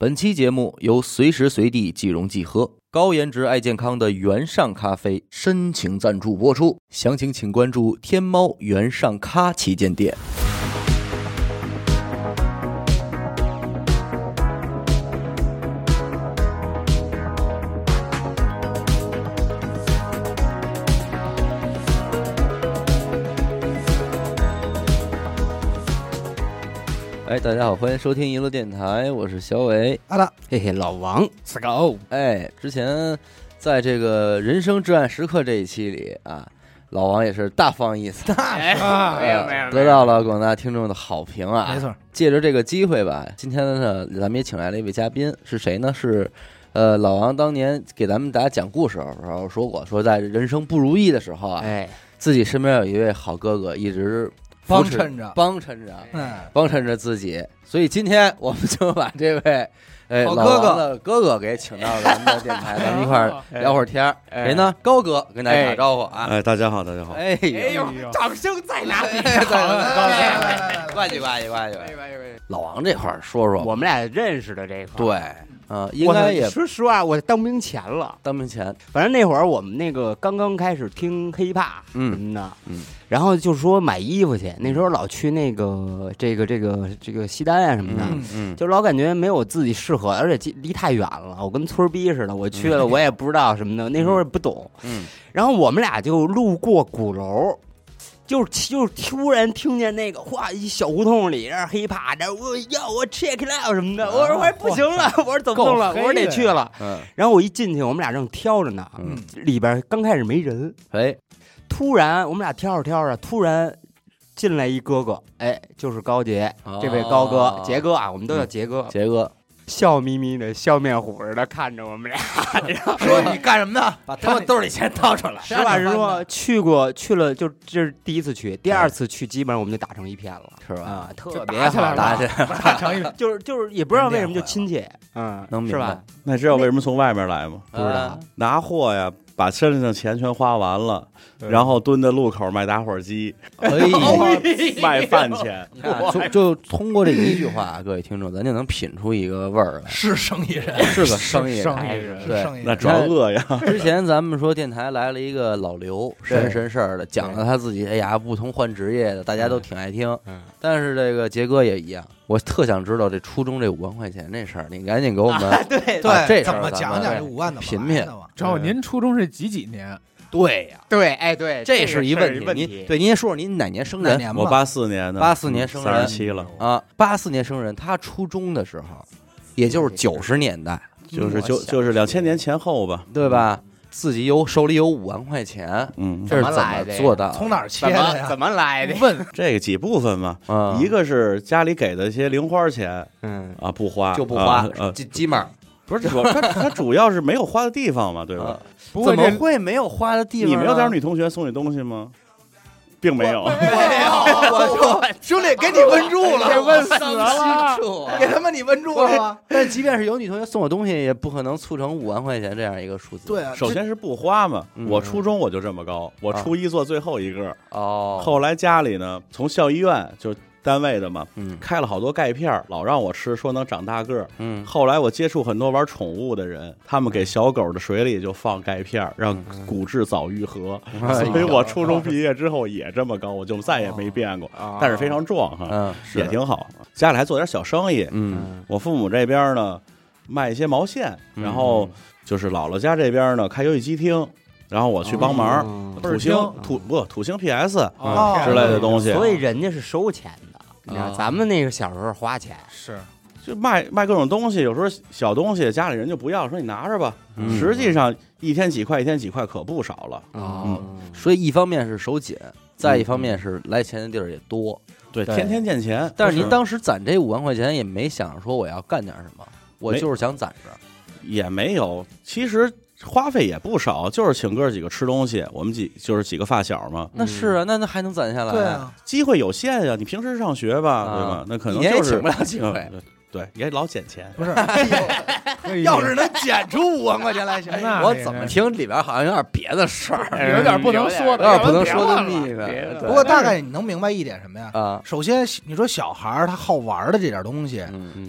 本期节目由随时随地即溶即喝、高颜值爱健康的原上咖啡深情赞助播出。详情请关注天猫原上咖旗舰店。哎，大家好，欢迎收听一路电台，我是小伟。好的，嘿嘿，老王。四狗，哎，之前在这个人生至暗时刻这一期里啊，老王也是大放异彩，哎啊没有没有，得到了广大听众的好评啊。没错，借着这个机会吧，今天呢，咱们也请来了一位嘉宾，是谁呢？是，呃，老王当年给咱们大家讲故事的时候说过，说在人生不如意的时候啊，哎，自己身边有一位好哥哥一直帮衬着，帮衬着，嗯，帮衬着自己。所以今天我们就把这位。哎，好老哥哥王的哥哥给请到咱们的电台，咱们一块儿聊会儿天儿。哎谁呢？高哥跟大家打招呼啊！哎，大家好，大家好。哎哎呦，呦，掌声在哪里？呱唧呱唧呱唧。老王这块儿说说，我们俩认识的这块儿，对，啊，应该也说实话，我当兵前了。当兵前，反正那会儿我们那个刚刚开始听 hiphop 嗯什么的，嗯，然后就说买衣服去，那时候老去那个这个这个这个西单啊什么的。嗯嗯，就老感觉没有自己适合，而且离太远了，我跟村儿逼似的。我去了，我也不知道什么的，那时候也不懂。嗯，然后我们俩就路过鼓楼，就是就是突然听见那个哗，一小胡同里，然后黑怕着，我要我 check it out 什么的。我说我说不行了，我说走不动了，我说得去了。嗯，然后我一进去，我们俩正挑着呢，嗯里边刚开始没人，哎，突然我们俩挑着挑着，突然。进来一哥哥，哎，就是高杰，这位高哥哦，杰哥啊，我们都叫杰哥，杰哥，笑眯眯的，笑面虎似的看着我们俩。说你干什么呢？把他们兜里钱掏出来。实话实说，去过去了，就这是第一次去，第二次去基本上我们就打成一片了，是吧？啊，特别好打起来，打成一片，就是就是也不知道为什么就亲切，嗯，能明白是吧？那知道为什么从外面来吗？不知道啊拿货呀，把身上钱全花完了，然后蹲在路口卖打火机，卖饭钱。就就通过这一句话，各位听众，咱就能品出一个味儿来，是生意人，是个生意人。生意人，对生意人。那主要饿呀，之前咱们说电台来了一个老刘，神神事儿的，讲了他自己，哎呀，不同换职业的，大家都挺爱听。嗯，但是这个杰哥也一样，我特想知道这初中这五万块钱这事儿，你赶紧给我们对把这，怎么讲讲这五万怎么品品来的嘛？正好您初中是几几年？对呀，对，哎对，这是一问问题。您对您先说说您哪年生人年，我八四年的，八四年生人三十七了，啊？八四年生人，他初中的时候，也就是九十年代，就是就就是两千年前后吧。对吧？自己有手里有五万块钱，嗯，这是怎怎么做到的？从哪儿切怎的呀？么怎么来的？问这个几部分嘛，嗯，一个是家里给的一些零花钱嗯，啊，不花就不花啊呃，鸡鸡毛，不是主他他主要是没有花的地方嘛，对吧啊？怎么会没有花的地方？你没有点女同学送你东西吗？并没有，没有我就兄弟给你问住了，给问死了给他妈你问住了吗？但即便是有女同学送我东西，也不可能促成五万块钱这样一个数字。对，首先是不花嘛。我初中我就这么高，我初一做最后一个，哦，后来家里呢，从校医院就单位的嘛，嗯。开了好多钙片儿，老让我吃，说能长大个儿。嗯。后来我接触很多玩宠物的人，他们给小狗的水里就放钙片儿，让骨质早愈合。哎所以我初中毕业之后也这么高，我就再也没变过，啊。但是非常壮哈，嗯也挺好。家里还做点小生意，嗯。我父母这边呢卖一些毛线，嗯。然后就是姥姥家这边呢开游戏机厅，然后我去帮忙。哦。土星土不土星 PS 哦。之类的东西，所以人家是收钱的，你知道啊咱们那个小时候花钱，是就卖卖各种东西，有时候小东西家里人就不要，说你拿着吧。嗯实际上一天几块，一天几块可不少了。哦，所以一方面是手紧，再一方面是来钱的地儿也多。对，对天天见钱。但是您当时攒这五万块钱，也没想说我要干点什么，我就是想攒着。也没有，其实花费也不少，就是请哥几个吃东西，我们几就是几个发小嘛。那是啊，那那还能攒下来？对，啊，机会有限呀，你平时上学吧，啊对吧？那可能就是请不了几回嗯对，也老捡钱。不是，要是能捡出五万块钱来，行。那我怎么听里边好像有点别的事儿，有点不能说的，有点不能说的的秘密。不过大概你能明白一点什么呀？啊，首先，你说小孩儿他好玩的这点东西，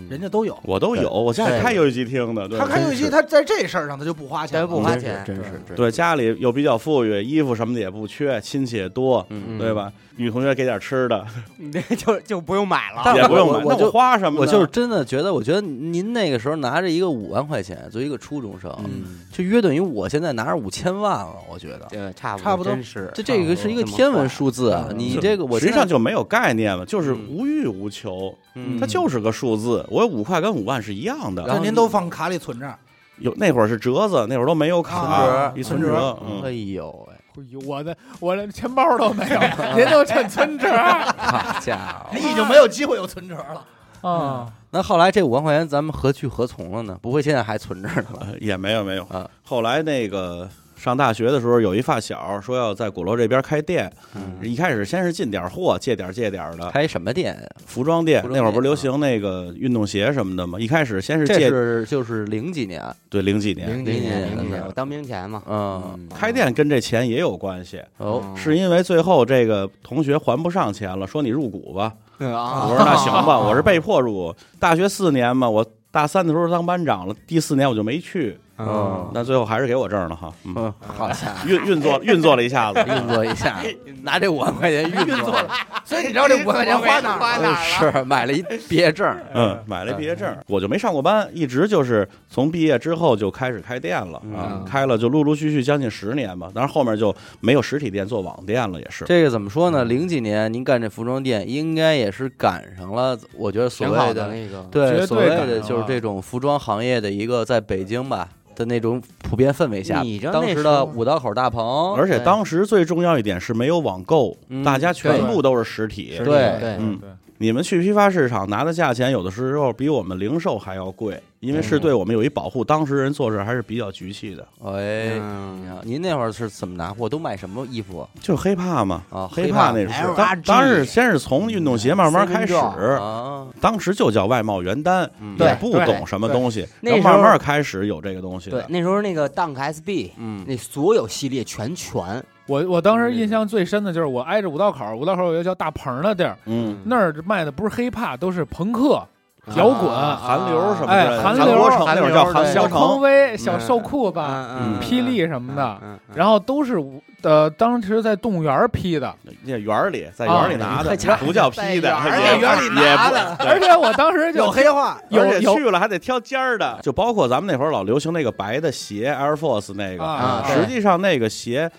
人家都有。我都有，我家里开游戏机听的，他开游戏机，他在这事儿上他就不花钱不花钱真是，对家里又比较富裕，衣服什么的也不缺，亲戚也多，嗯对吧？女同学给点吃的那 就就不用买了。但也不用买，那我花什么？我就是真的觉得，我觉得您那个时候拿着一个五万块钱，作为一个初中生，嗯，就约等于我现在拿着五千万了。我觉得对差不差不多真是这这个是一个天文数字啊！你这个我实际上就没有概念了，就是嗯无欲无求，嗯它就是个数字。我有五块跟五万是一样的，然后那您都放卡里存着，有那会儿是折子，那会儿都没有卡，啊一存存折折，嗯哎呦喂，哎呦我的我的钱包都没有，您都趁存折好家伙！你已经没有机会有存折了。啊！那后来这五万块钱咱们何去何从了呢？不会现在还存着呢吧？呃也没有没有啊。后来那个上大学的时候，有一发小说要在鼓楼这边开店，嗯，一开始先是进点货，借点借点的开什么店呀？服装店，服装店那会儿不是流行那个运动鞋什么的吗？一开始先是借这是就是零几年，对零几年零几零年年，零几年，我当兵前嘛，嗯，开店跟这钱也有关系，哦，是因为最后这个同学还不上钱了，说你入股吧。啊我说那行吧，我是被迫入股。大学四年嘛，我大三的时候当班长了，第四年我就没去。嗯。那最后还是给我证了哈。嗯，嗯，好家伙，运运作运作了一下子，运作一下，拿这五万块钱运作了，所以你知道这五万块钱花哪儿了？是买了一毕业证，嗯，买了毕业证，我就没上过班，一直就是从毕业之后就开始开店了啊嗯，开了就陆陆续续将近十年吧。但是后面就没有实体店，做网店了，也是。这个怎么说呢？零几年您干这服装店，应该也是赶上了，我觉得所谓的的那个，对所谓的就是这种服装行业的一个在北京吧的那种普遍氛围下你，知道当时那时候的五道口大棚，而且对当时最重要一点是没有网购嗯，大家全部都是实体。对对，嗯对，你们去批发市场拿的价钱，有的时候比我们零售还要贵，因为是对我们有一保护。当时人做事还是比较局气的，哎，嗯你看您那会儿是怎么拿货？都卖什么衣服就是黑怕嘛。啊？黑怕怕那是 LRG 当当时先是从运动鞋慢慢开始，啊，当时就叫外贸原单，嗯也不懂什么东西，那慢慢开始有这个东西的，。对那时候那个 Dunk SB，嗯，那所有系列全全，我我当时印象最深的就是我挨着五道口，五道口有一个叫大棚的地儿，嗯，那儿卖的不是黑怕，都是朋克、摇滚、韩流什么的，韩流国城那会叫韩小国城，匡威、小瘦裤子、嗯霹雳什么的，嗯，然后都是五呃，当时在动物园批的，那园儿里在园儿里拿的，啊不叫批的，在也园儿里拿的而且我当时就有黑话，有去了还得挑尖儿的，就包括咱们那会儿老流行那个白的鞋，Air Force 那个，啊实际上那个鞋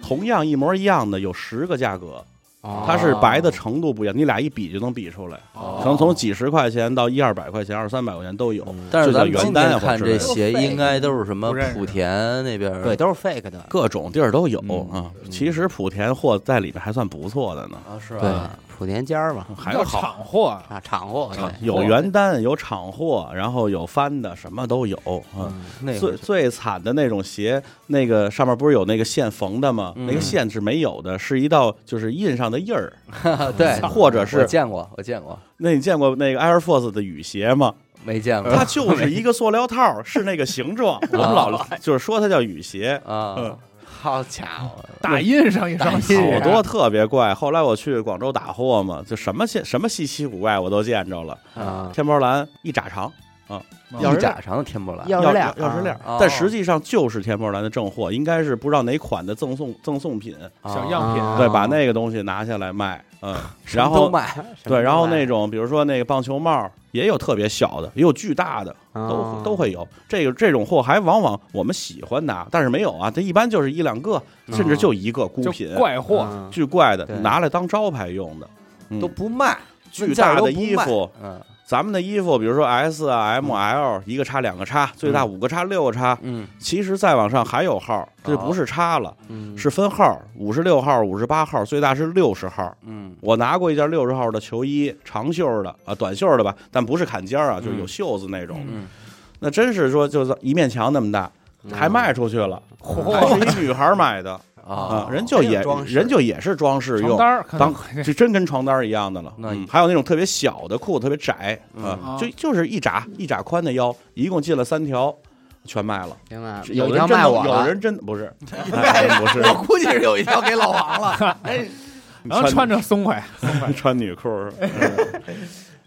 同样一模一样的有十个价格，哦它是白的程度不一样，你俩一比就能比出来，哦。可能从几十块钱到一二百块钱、二三百块钱都有。但是咱们今天看这鞋，应该都是什么莆田那边对，都是 fake 的，各种地儿都有嗯。啊，其实莆田货在里面还算不错的呢，啊，是对。吧？，莆田尖儿嘛，还有厂货，啊，厂货，有原单，有厂货，然后有翻的，什么都有啊。最最惨的那种鞋，那个上面不是有那个线缝的吗？嗯那个线是没有的，是一道就是印上的印儿，对，或者是见过，我见过，那你见过那个 Air Force 的雨鞋吗？没见过它就是一个塑料套，是那个形状。我们老就是说它叫雨鞋，啊嗯。好家伙，打印上一双鞋，好多特别怪。后来我去广州打货嘛，就什么稀什么稀奇古怪我都见着了。啊，天猫蓝一拃长，一拃长的天波蓝，钥匙链但实际上就是天波兰的正货，应该是不知道哪款的赠送赠送品。小样品啊对，把那个东西拿下来卖，嗯，什么然后都卖，对，然后那种种比如说那个棒球帽也有特别小的，也有巨大的，啊都都会有。这个这种货还往往我们喜欢拿，但是没有啊，它一般就是一两个，甚至就一个孤品，怪货，巨怪的，拿来当招牌用的，嗯都不卖，巨大的衣服。嗯咱们的衣服，比如说 S 啊、M、L，一个叉、两个叉，最大五个叉、六个叉。嗯，其实再往上还有号，这就不是叉了，嗯。是分号，五十六号、五十八号，最大是六十号。嗯。我拿过一件六十号的球衣，长袖的啊，短袖的吧，但不是坎肩儿啊，就是有袖子那种。嗯，那真是说就是一面墙那么大，还卖出去了，还嚯是一女孩买的。啊，人就也人就也是装饰用床单，儿可能当就真跟床单儿一样的了。那嗯还有那种特别小的裤子，特别窄嗯啊，就就是一拃一拃宽的腰，一共进了三条，全卖了。有一条卖人真能有我了，人真不是，哎不是，我估计是有一条给老王了。哎，然后穿着松快。穿女裤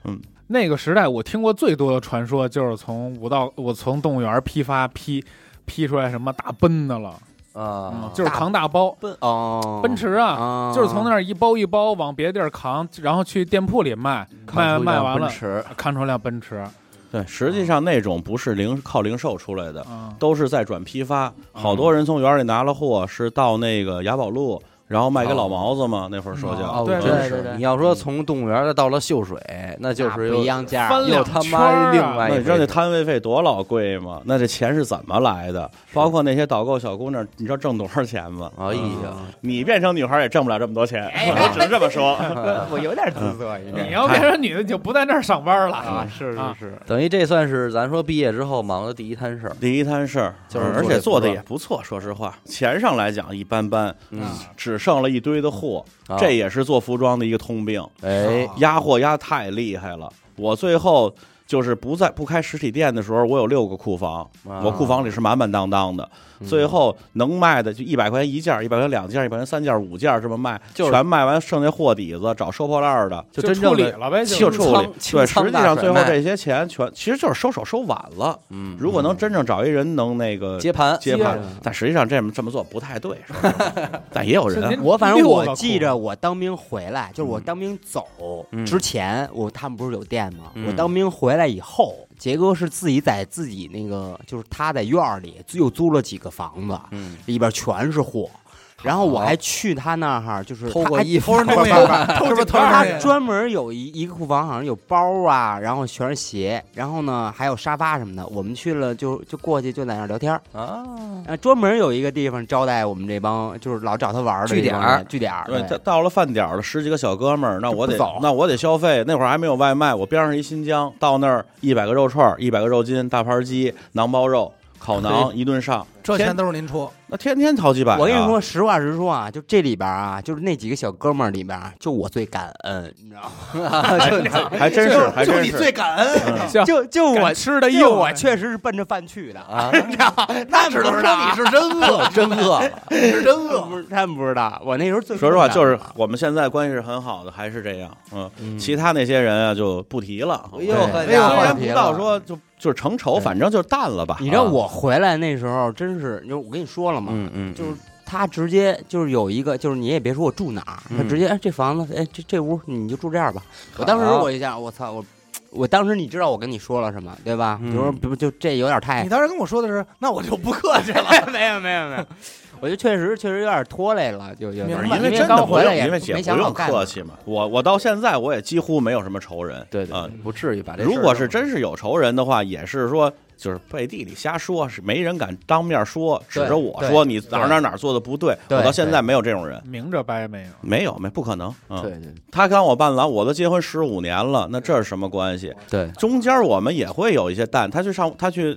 嗯，那个时代，我听过最多的传说就是从武道，我从动物园批发批批出来什么大奔的了，嗯啊，就是扛大包，奔哦，奔驰啊，啊，就是从那儿一包一包往别的地儿扛，然后去店铺里卖，卖卖完了驰，看出辆奔驰，对，实际上那种不是零靠零售出来的，嗯，都是在转批发。好多人从园里拿了货，是到那个雅宝路，然后卖给老毛子嘛。那会儿说叫哦，对真是对对对你要说从动物园的到了秀水，那就是又一样价，翻两又他妈另外你知道那摊位费多老贵吗？那这钱是怎么来的？包括那些导购小姑娘，你知道挣多少钱吗？哎呀，你变成女孩也挣不了这么多钱，我 只能这么说。我有点姿色，你要变成女的，你就不在那儿上班了啊，是啊是是，等于这算是咱说毕业之后忙的第一摊事儿。第一摊事儿，就是而且做的也不错。说实话，钱上来讲一般般，嗯，只剩了一堆的货，啊。这也是做服装的一个通病。哎，压货压太厉害了，我最后就是不在不开实体店的时候，我有六个库房，啊我库房里是满满当当的。嗯最后能卖的就一百块钱一件，一百块钱两件，一百块钱三件、五件这么卖，就全卖完，剩下货底子找收破烂儿的。就就真正理了呗，就处理，对，实际上最后这些钱全其实就是收手收晚了。嗯，如果能真正找一人能那个接盘接盘，但实际上这么这么做不太对，是吧 但也有人我反正我记着，我当兵回来，就是我当兵走嗯之前，我他们不是有店吗？嗯我当兵回来以后，杰哥是自己在自己那个，就是他在院儿里又租了几个房子，嗯里边全是货。然后我还去他那儿，就是偷过衣服偷人东西，是不是偷人他？专门有一一个库房，好像有包啊，然后全是鞋，然后呢还有沙发什么的。我们去了就就过去就在那儿聊天儿，啊，呃，专门有一个地方招待我们这帮就是老找他玩儿的据点据点。对，对到到了饭点了，十几个小哥们儿，那我得走那我得消费。那会儿还没有外卖，我边上一新疆，到那儿一百个肉串儿，一百个肉筋，大盘鸡，馕包肉，烤 馕一顿上，这钱都是您出，那天天掏几百、啊。我跟你说，实话实说啊，就这里边啊，就是那几个小哥们儿里边啊，就我最感恩，你知道吗？还真是，还就你真是。最感恩，嗯就就我吃的就硬我确实是奔着饭去的，啊，你知道那只能说 你是真饿，真饿了，是真饿。不是他们不知道，我那时候最说实话，就是我们现在关系是很好的，还是这样。嗯，嗯其他那些人啊就不提了。哎呦，对呵哎呦家伙话题虽然不到说就就是成仇，反正就淡了吧。你知道啊我回来那时候真是，就我跟你说了嘛，嗯嗯，就是他直接就是有一个，就是你也别说我住哪儿，他嗯直接哎这房子哎这这屋你就住这儿吧。我当时我一下我操我。我当时你知道我跟你说了什么对吧？嗯比如说不就这有点太你当时跟我说的是，那我就不客气了。没有没有没有，我就确实确实有点拖累了，就有点因为真的不用，刚回来也因为姐没不用想好干嘛客气嘛。我我到现在我也几乎没有什么仇人。对对啊，不至于把这如果是真是有仇人的话，也是说就是背地里瞎说，是没人敢当面说，指着我说你哪哪哪做的不对。我到现在没有这种人，明着掰没有，没有没不可能。嗯，对对他跟我伴郎，我都结婚十五年了，那这是什么关系？对，中间我们也会有一些淡，他去上他去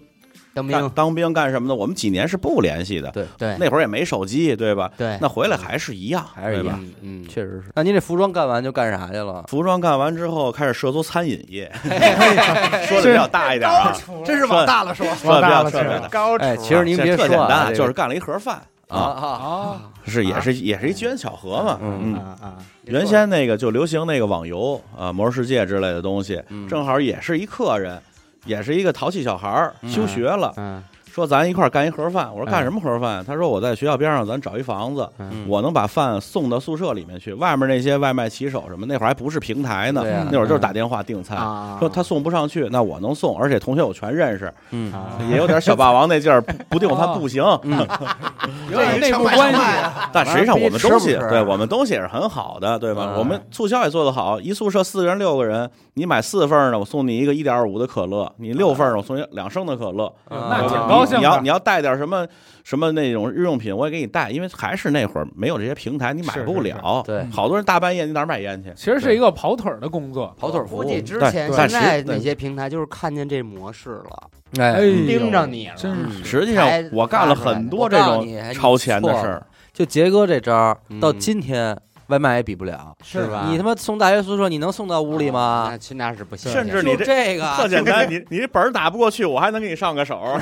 当兵，当兵干什么的，我们几年是不联系的。对对。那会儿也没手机，对吧？对，那回来还是一样，还是一样对吧。嗯嗯，确实是。那您这服装干完就干啥去了？服装干完之后，开始涉足餐饮业，说的比较大一点啊，真是往大了说，说的比较了去了特别大。高哎，其实您别特说啊，简单，就是干了一盒饭。啊。啊，啊，是也是也是一机缘巧合嘛。嗯嗯，啊啊，原先那个就流行那个网游啊，魔兽世界之类的东西，嗯。正好也是一客人，也是一个淘气小孩儿，嗯休学了，嗯说咱一块儿干一盒饭。我说嗯干什么盒饭？他说我在学校边上，咱找一房子，嗯我能把饭送到宿舍里面去。外面那些外卖骑手什么，那会儿还不是平台呢那会儿就是打电话订餐。啊，说他送不上去，那我能送，而且同学我全认识，嗯啊也有点小霸王那劲儿，不不订饭不行。嗯，有点内部关系，但实际上我们东西，对我们东西也是很好的，对吧？嗯我们促销也做得好，一宿舍四个人六个人，你买四份呢，我送你一个一点五的可乐；你六份呢，我送你两升的可乐。那挺高兴你你要你要带点什么什么那种日用品，我也给你带，因为还是那会儿没有这些平台，你买不了。对。好多人大半夜你哪儿买烟去？其实是一个跑腿儿的工作，跑腿儿服务估计之前但是现在哪些平台就是看见这模式了，哎，盯着你了，真是实际上我干了很多这种超前的事儿。就杰哥这招到今天外卖也比不了，是吧？你他妈送大学宿舍，你能送到屋里吗那？去那是不行，就甚至你这这个特简单，你你这本儿打不过去，我还能给你上个手，我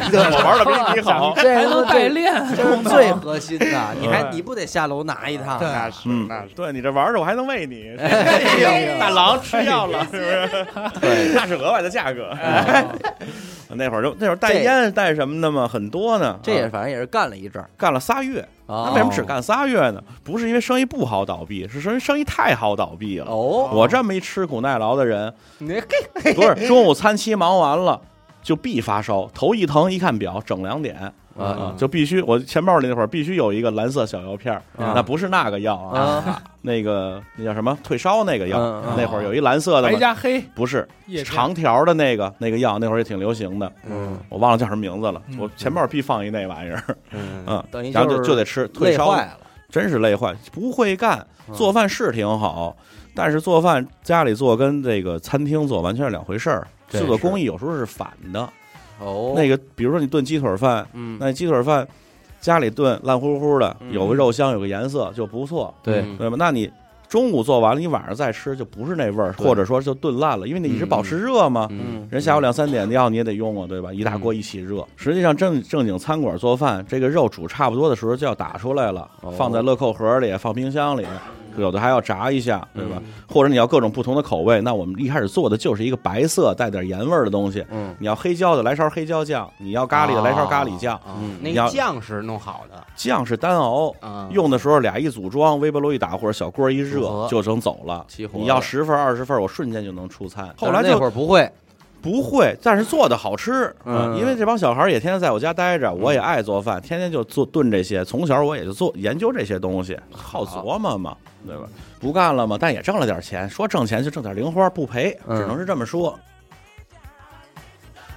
玩的比你好。这还能代这练，这是最 核心的，你还你不得下楼拿一趟？对那是嗯那是，对你这玩着，我还能喂你。哎大郎吃药了，是不是？对，那是额外的价格。那会儿就那会儿带烟带什么的嘛，很多呢。这也啊反正也是干了一阵儿。干了仨月。啊那为什么只干仨月呢？不是因为生意不好倒闭，是说生意太好倒闭了。哦？我这么一吃苦耐劳的人，不是中午餐期忙完了就必发烧，头一疼一看表整两点。啊就必须我钱包里那会儿必须有一个蓝色小药片儿，啊。那不是那个药啊，啊。那个那叫什么退烧那个药，那会儿有一蓝色的白嘛，加黑，不是长条的那个那个药，那会儿也挺流行的，嗯。我忘了叫什么名字了，嗯。我钱包必放一那玩意儿，嗯。然后就就得吃退烧，累坏了。真是累坏，不会干，嗯。做饭是挺好，但是做饭家里做跟这个餐厅做完全是两回事儿，这制作工艺有时候是反的，哦，那个比如说你炖鸡腿饭，嗯，那鸡腿饭家里炖烂乎乎的，嗯。有个肉香，有个颜色就不错，对。嗯。对吧？那你中午做完了，你晚上再吃就不是那味儿，或者说就炖烂了，因为你一直保持热嘛。嗯。人下午两三点的药你也得用啊，对吧？一大锅一起热。实际上正正经餐馆做饭，这个肉煮差不多的时候就要打出来了，哦。放在乐扣盒里，放冰箱里，有的还要炸一下，对吧？嗯或者你要各种不同的口味，那我们一开始做的就是一个白色带点盐味儿的东西。嗯你要黑椒的来勺黑椒酱，你要咖喱的来勺咖喱酱，嗯那个酱是弄好的，酱是单熬。啊，用的时候俩一组装，微波炉一打或者小锅一热就能走了你要了十份二十份，我瞬间就能出餐。后来那会儿不会，不会，但是做的好吃。嗯因为这帮小孩也天天在我家待着，我也爱做饭，天天就做炖这些。从小我也就做研究这些东西，好琢磨嘛，对吧？不干了嘛，但也挣了点钱。说挣钱就挣点零花，不赔，嗯只能是这么说。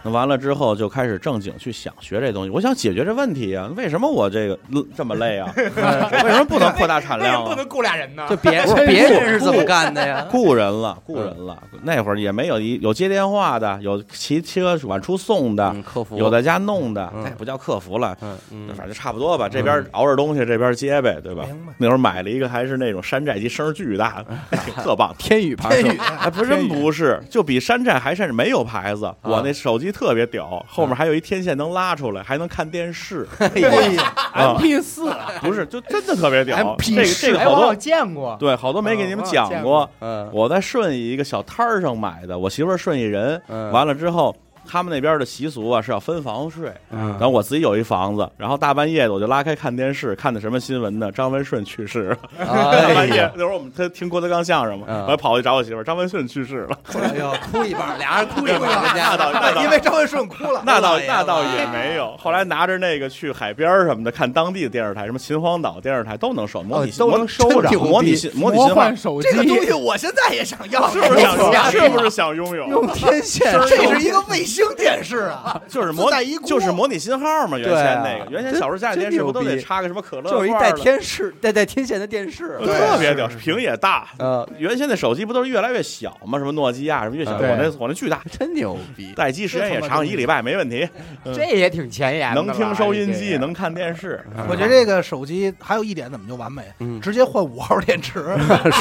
那完了之后，就开始正经去想学这东西。我想解决这问题啊，为什么我这个嗯这么累啊？为什么不能扩大产量啊？雇俩人呢就别别人是怎么干的呀？雇人了，雇人了。那会儿也没有一有接电话的，有骑车往出送的，嗯，客服有在家弄的，嗯那也不叫客服了。嗯嗯反正差不多吧，这边熬着东西，这边接呗，对吧？明白那会儿买了一个，还是那种山寨机，声儿巨大，挺 特棒。天宇牌手，哎，不是，真不是，就比山寨还甚至没有牌子。啊我那手机特别屌，后面还有一天线能拉出来，还能看电视。哎呀，啊，P 四，不是，就真的特别屌。MP 这个这个哎，我好多见过，对，好多没给你们讲过我在顺义一个小摊儿上买的，我媳妇儿顺义人，嗯完了之后。他们那边的习俗啊是要分房睡，嗯然后我自己有一房子，然后大半夜的我就拉开看电视，看的什么新闻呢？张文顺去世了。大半夜那会儿我们他听郭德纲相声嘛，嗯我还跑去找我媳妇儿，张文顺去世了。哎呦，哭一半，俩人哭一半，那倒那倒因为张文顺哭了，那倒那倒也没有。后来拿着那个去海边儿什么的，看当地的电视台，什么秦皇岛电视台都能收，模拟都能收着模拟信模拟魔信号 幻，手机这，个东西我现在也想要，是不是想要？是不是想拥有？用天线这是一个卫星电视啊，就是模自带一就是模拟信号嘛，原先那个原先小时候家里电视不都得插个什么可乐就是一带天视带带天线的电视，就特别屌，屏也大。呃，原先的手机不都是越来越小吗？什么诺基亚什么越小，对我那我那巨大，真牛逼，待机时间也长，一礼拜没问题。这也挺前沿的，能听收音机，能看电视。我觉得这个手机还有一点怎么就完美嗯，直接换五号电池，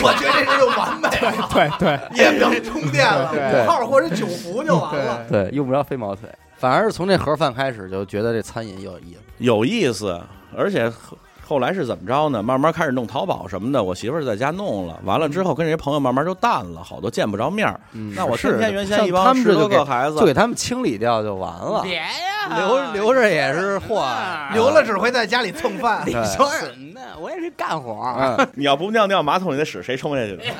我觉得这就完美了，对对，也不用充电了，对五号或者九伏就完了。对，用不着飞毛腿。反而是从这盒饭开始，就觉得这餐饮有意思。有意思，而且后后来是怎么着呢？慢慢开始弄淘宝什么的，我媳妇儿在家弄了，完了之后跟这些朋友慢慢就淡了，好多见不着面儿。那我是天天原先像一帮十多他们这个孩子。就，给他们清理掉就完了，别呀，留留着也是祸。留了只会在家里蹭饭，你说什么呢？我也是干活你要不尿尿马桶里的屎谁冲下去的？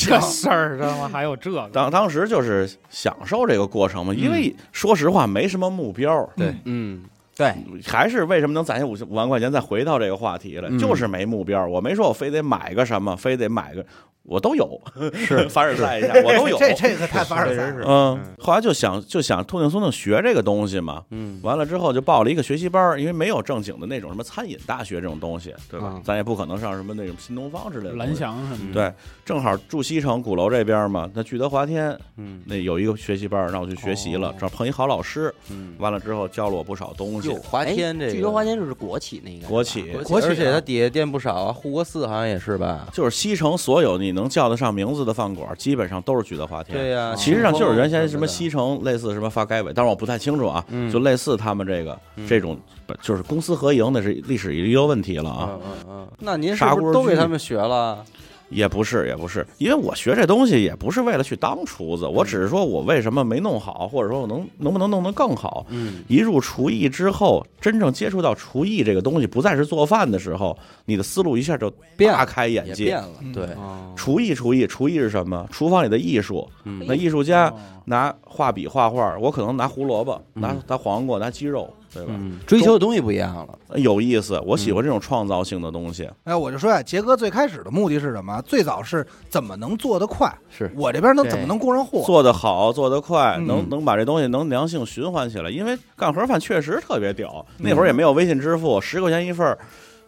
这事儿知道吗还有这个，当当时就是享受这个过程嘛，因为说实话没什么目标，对，嗯，对，还是为什么能攒下五五万块钱？再回到这个话题了，嗯就是没目标。我没说我非得买个什么，非得买个，我都有，是 凡尔赛一下，我都有。这这个太凡尔赛了。嗯，后来就想就想痛定思痛学这个东西嘛，嗯，完了之后就报了一个学习班，因为没有正经的那种什么餐饮大学这种东西，对吧？嗯咱也不可能上什么那种新东方之类的。蓝。翔什么的，对，正好住西城鼓楼这边嘛，那聚德华天嗯。那有一个学习班，让我去学习了哦，这碰一好老师，嗯，完了之后教了我不少东西。哟，。华天这个。聚德华天就是国企那个，国企。国国企而且它底下店不少啊，护国寺好像也是吧？就是西城所有你能叫得上名字的饭馆，基本上都是聚德华天。对呀，其实上就是原先什么西西城类似什么发改委，但是我不太清楚啊，嗯就类似他们这个嗯这种，就是公私合营，那是历史遗留问题了啊。嗯嗯嗯，那您是不是都给他们学了？也不是，也不是，因为我学这东西也不是为了去当厨子，我只是说我为什么没弄好，或者说我能能不能弄得更好。嗯。一入厨艺之后，真正接触到厨艺这个东西，不再是做饭的时候，你的思路一下就大开眼界。也变了，嗯。对，哦，厨艺，厨艺，厨艺是什么？厨房里的艺术。嗯。那艺术家哦。拿画笔画画，我可能拿胡萝卜，拿嗯拿黄瓜，拿鸡肉，对吧？嗯，追求的东西不一样了。有意思，我喜欢这种创造性的东西。哎，我就说呀，杰哥最开始的目的是什么？最早是怎么能做得快？是我这边能对怎么能供上货？做得好，做得快，嗯能能把这东西能良性循环起来。因为干盒饭确实特别屌，那会儿也没有微信支付，十块钱一份儿，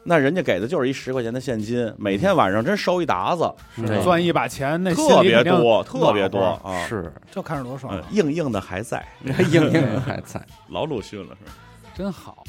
那人家给的就是一十块钱的现金，每天晚上真收一沓子，对赚一把钱，那心特别肯定多，特别多暖和啊！是，这看着多爽嗯啊！，硬硬的还在，硬硬的还在。老鲁迅了是吧？真好，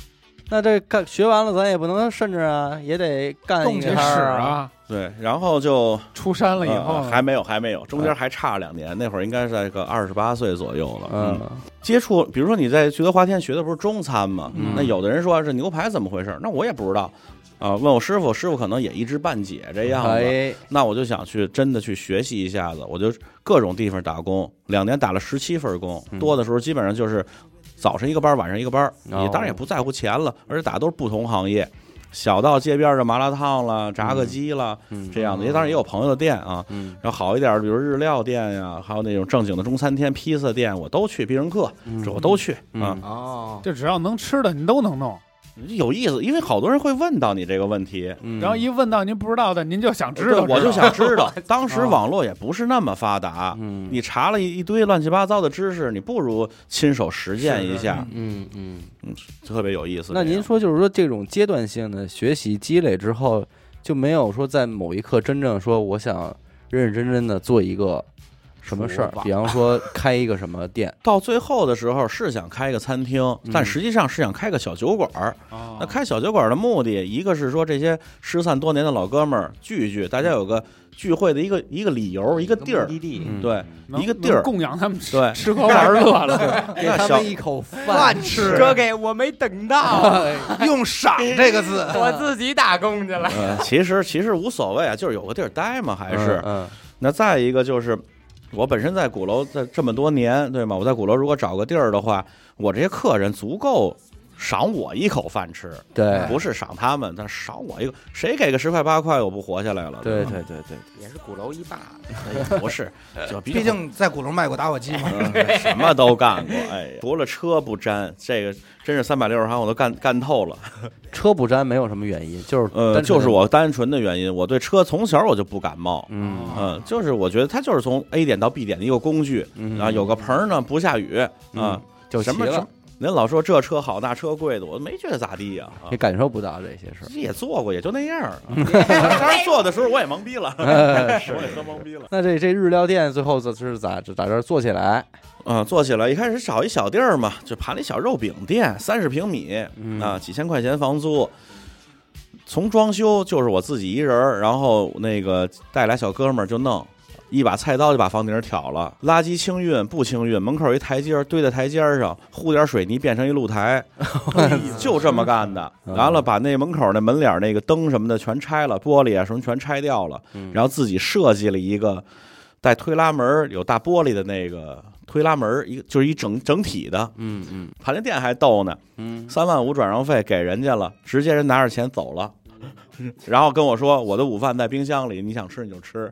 那这干学完了，咱也不能顺着啊，也得干一动起得使个摊儿啊。啊！对，然后就出山了以后，呃还没有，还没有，中间还差两年，那会儿应该是在个二十八岁左右了。嗯，接触，比如说你在聚德华天学的不是中餐吗？嗯那有的人说这牛排怎么回事？那我也不知道啊。问我师傅，师傅可能也一知半解这样子。哎，那我就想去真的去学习一下子，我就各种地方打工，两年打了十七份工，嗯多的时候基本上就是早上一个班，晚上一个班，哦也当然也不在乎钱了，而且打都是不同行业。小到街边的麻辣烫了、炸个鸡了，嗯这样的，也当然也有朋友的店啊。嗯然后好一点，比如日料店呀，还有那种正经的中餐厅、披萨店，我都去。必胜客，这我都去啊。嗯哦，就只要能吃的你都能弄，有意思，因为好多人会问到你这个问题，嗯。然后一问到您不知道的，您就想知道，我就想知道。当时网络也不是那么发达，嗯。你查了一一堆乱七八糟的知识，你不如亲手实践一下，嗯嗯。嗯。特别有意思。那您说，就是说这种阶段性的学习积累之后，就没有说在某一刻真正说我想认认真真的做一个什么事儿，比方说开一个什么店，到最后的时候是想开个餐厅，嗯但实际上是想开个小酒馆儿。哦那开小酒馆的目的，一个是说这些失散多年的老哥们儿聚一聚，大家有个聚会的一个一个理由，一个地儿对，能一个地儿供养他们吃对吃喝玩乐了，给他小们一口饭饭吃哥给我没等到，用“赏”这个字，我自己打工去了。呃，其实其实无所谓啊，就是有个地儿待嘛，还是。嗯那再一个就是，我本身在鼓楼在这么多年，对吗？我在鼓楼如果找个地儿的话，我这些客人足够赏我一口饭吃，对不是赏他们，但赏我一个。谁给个十块八块，我不活下来了？对对对对，也是鼓楼一霸，不是，就毕竟在鼓楼卖过打火机嘛。嗯什么都干过。哎呀，除了车不沾，这个真是三百六十行我都干干透了。车不沾没有什么原因，就是呃，就是我单纯的原因，我对车从小我就不感冒。嗯嗯，就是我觉得它就是从 A 点到 B 点的一个工具，嗯然后有个棚呢，不下雨啊嗯，就什么，您老说这车好那车贵的，我没觉得咋地呀。啊也感受不到这些事儿。也做过，也就那样儿。当时做的时候我也懵逼了，哎 是我也喝懵逼了。那这这日料店最后是咋咋这儿做起来？嗯，做起来一开始找一小地儿嘛，就盘了一小肉饼店，三十平米嗯啊，几千块钱房租。从装修就是我自己一人儿，然后那个带俩小哥们儿就弄，一把菜刀就把房顶挑了，垃圾清运不清运，门口有一台阶儿堆在台阶儿上，糊点水泥变成一露台，就这么干的。嗯完了，把那门口那门脸那个灯什么的全拆了，玻璃啊什么全拆掉了，嗯然后自己设计了一个带推拉门、有大玻璃的那个推拉门，一个就是一整整体的。嗯嗯盘那店还逗呢，嗯，三万五转让费给人家了，直接人拿着钱走了。然后跟我说我的午饭在冰箱里，你想吃你就吃，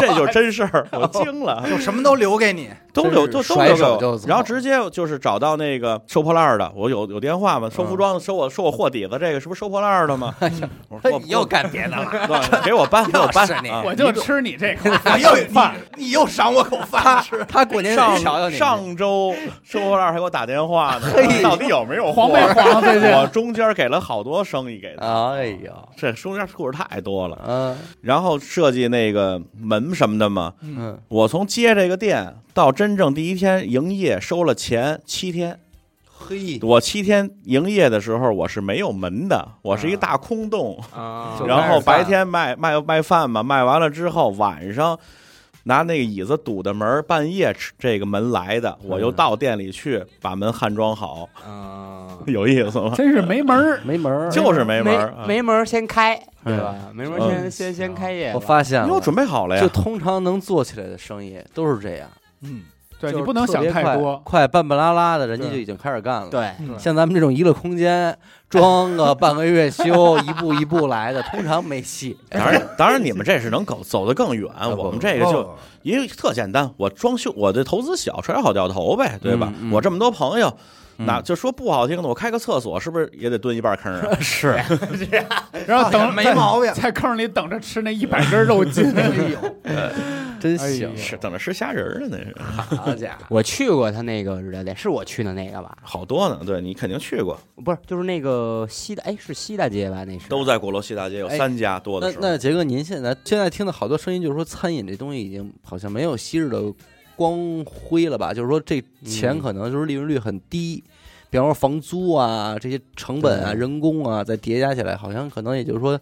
这就是真事儿，我惊了，就什么都留给你，都留都都甩有有手就走。然后直接就是找到那个收破烂的，我有有电话吗？收服装的收我收我货底子，这个是不是收破烂的吗？我说又干别的了，对给我搬给我搬。我就吃你这口你又饭，你你又赏我口饭吃，他过年上得瞧瞧你，上周收破烂还给我打电话呢嘿，到底有没有黄货没黄我中间给了好多生意给他，哎呀，这中间故事太多了。嗯然后设计那个门什么的嘛，嗯，我从接这个店到真正第一天营业收了钱七天。嘿，我七天营业的时候，我是没有门的，我是一个大空洞。啊然后白天卖卖卖饭嘛，卖完了之后晚上拿那个椅子堵的门，半夜吃这个门来的，我又到店里去把门焊装好，啊，有意思吗？真是没门儿。没门儿，就是没门儿啊没门儿先开，对嗯吧？没门儿先嗯先先开业。我发现了，因为我准备好了呀。就通常能做起来的生意都是这样，嗯，就是对你不能想太多，快半半拉拉的，人家就已经开始干了。，对，像咱们这种娱乐空间，装个半个月修，一步一步来的，通常没戏。当然，当然，你们这是能走走得更远。我们这个就哦因为特简单，我装修，我的投资小，揣好掉头呗，对吧？我这么多朋友，嗯那就说不好听的，我开个厕所是不是也得蹲一半坑啊？是，然后等没毛病在在坑里等着吃那一百根肉筋。哎呦，真行，是等着吃虾仁儿呢，那是好家伙，我去过他那个日料店，是我去的那个吧？好多呢。对你肯定去过，不是，就是那个西大，哎，是西大街吧？那是都在鼓楼西大街有哎三家多的。那那杰哥，您现在现在听的好多声音，就是说餐饮这东西已经好像没有昔日的光辉了吧？就是说这钱嗯可能就是利润率很低，比方说房租啊这些成本啊、人工啊，再叠加起来，好像可能也就是说，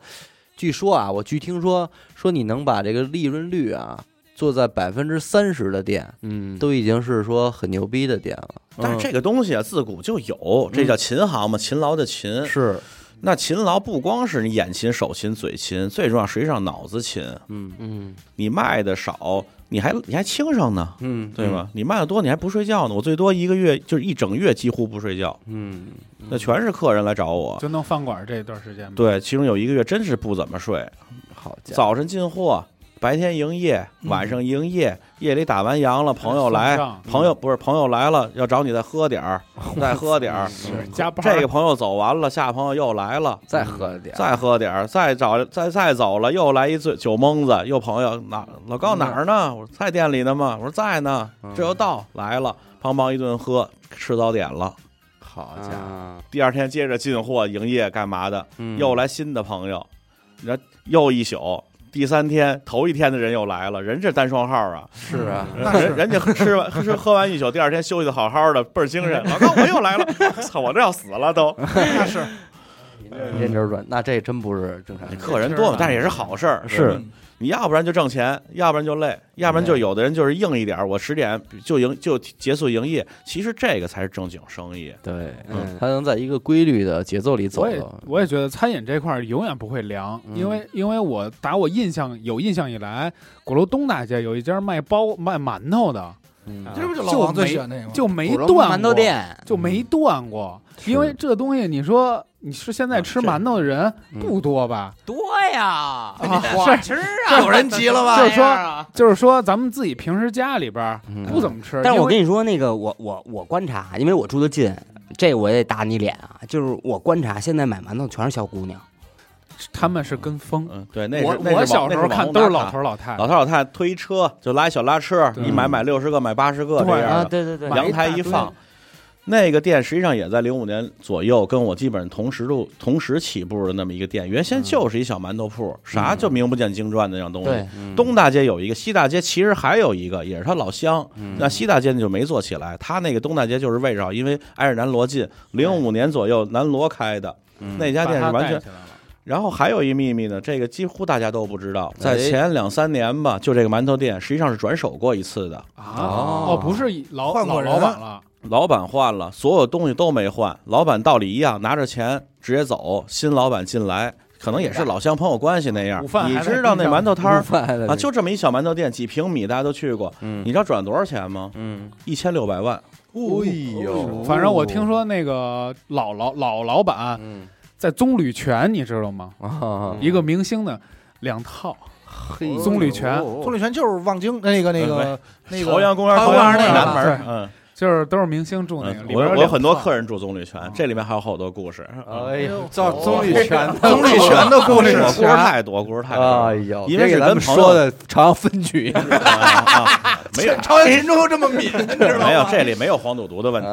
据说啊，我据听说说你能把这个利润率啊做在百分之三十的店，嗯，都已经是说很牛逼的店了。但是这个东西啊，自古就有，这叫勤行嘛，勤劳的勤嗯。是，那勤劳不光是你眼勤、手勤、嘴勤，最重要实际上脑子勤。嗯嗯，你卖的少，你还你还轻省呢，嗯，对吧？你卖的多，你还不睡觉呢。我最多一个月就是一整月几乎不睡觉，嗯？嗯，那全是客人来找我。就弄饭馆这段时间。对，其中有一个月真是不怎么睡，好家伙，早晨进货，白天营业，晚上营业，夜里打完烊了，朋友来朋友不是朋友来了，要找你再喝点儿，再喝点儿。是加班这个朋友走完了，下朋友又来了，再喝点儿，再喝点儿，再找再再走了，又来一醉酒蒙子，又朋友哪老高哪儿呢？我说在店里呢嘛？我说在呢，这又到来了，砰砰一顿喝，吃早点了。好家伙，啊，第二天接着进货营业干嘛的？嗯又来新的朋友，然后又一宿。第三天头一天的人又来了，人这单双号啊，是啊，人人家吃完吃喝完一宿，第二天休息的好好的，倍儿精神。老高我又来了，操，我这要死了都。那是连轴转，那这真不是正常人。客人多嘛，但是也是好事儿。是嗯你要不然就挣钱，要不然就累，要不然就有的人就是硬一点儿，我十点就营就结束营业。其实这个才是正经生意。对，嗯他能在一个规律的节奏里走我也。我也觉得餐饮这块永远不会凉，嗯因为因为我打我印象有印象以来，鼓楼东大街有一家卖包卖馒头的，嗯这不就老王最喜欢那个吗？就没断过馒头，店，就没断过。因为这东西，你说你是现在吃馒头的人嗯不多吧？多呀，啊好吃啊，有人急了吧？就是说就是说，咱们自己平时家里边不怎么吃。但是我跟你说，那个我我我观察，因为我住的近，这我也打你脸啊。就是我观察，现在买馒头全是小姑娘，他们是跟风。嗯，对，那是我我小时候看都是老头老太太老，头老太太推车就拉小拉车，对一买买六十个，买八十个这样的。对对对，阳台一放，那个店实际上也在零五年左右，跟我基本上同时路同时起步的那么一个店。原先就是一小馒头铺，啥就名不见经传的那样东西。东大街有一个，西大街其实还有一个，也是他老乡。嗯那西大街呢就没做起来，他那个东大街就是为啥？因为挨着南锣近，零五年左右南锣开的嗯那家店是完全。然后还有一秘密呢，这个几乎大家都不知道，在哎前两三年吧，就这个馒头店实际上是转手过一次的，啊哦哦，不是老老换过老板了，老板换了，所有东西都没换，老板道理一样，拿着钱直接走，新老板进来，可能也是老乡朋友关系那样。你知道那馒头摊儿？啊，就这么一小馒头店，几平米，大家都去过。嗯。你知道转多少钱吗？嗯，一千六百万。哎呦，反正我听说那个老老老老板嗯。在棕榈泉，你知道吗？啊，一个明星的两套。嘿棕榈泉，棕榈泉就是望京那个那个那个朝阳公园朝阳那个南门，嗯，就是都是明星住那个，我我有很多客人住棕榈泉，这里面还有好多故事。哎呦，叫 棕榈泉，棕榈泉的故事。故事太多，故事太多。哎呦，因为是咱们跟说的朝阳分局。啊没有。朝阳群众这么敏，你知道吗？没有，这里没有黄赌毒的问题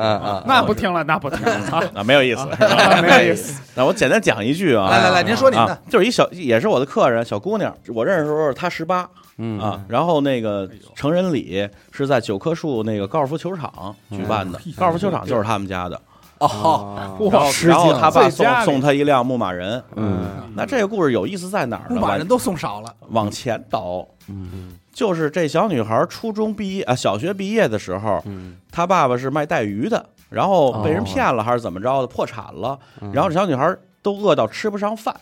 那不听了，那不听了。啊，啊，没有意思。没有意思。那我简单讲一句啊，来来来，您说您啊的，，就是一小也是我的客人，小姑娘，我认识的时候她十八嗯。啊，然后那个成人礼是在九棵树那个高尔夫球场举办的嗯，高尔夫球场就是他们家的，哦，然后然后他爸送送他一辆牧马人，嗯那这个故事有意思在哪儿呢？牧马人都送少了，往前倒，嗯。就是这小女孩初中毕业啊，小学毕业的时候，嗯，她爸爸是卖带鱼的，然后被人哦。骗了还是怎么着的，破产了，嗯。然后这小女孩都饿到吃不上饭。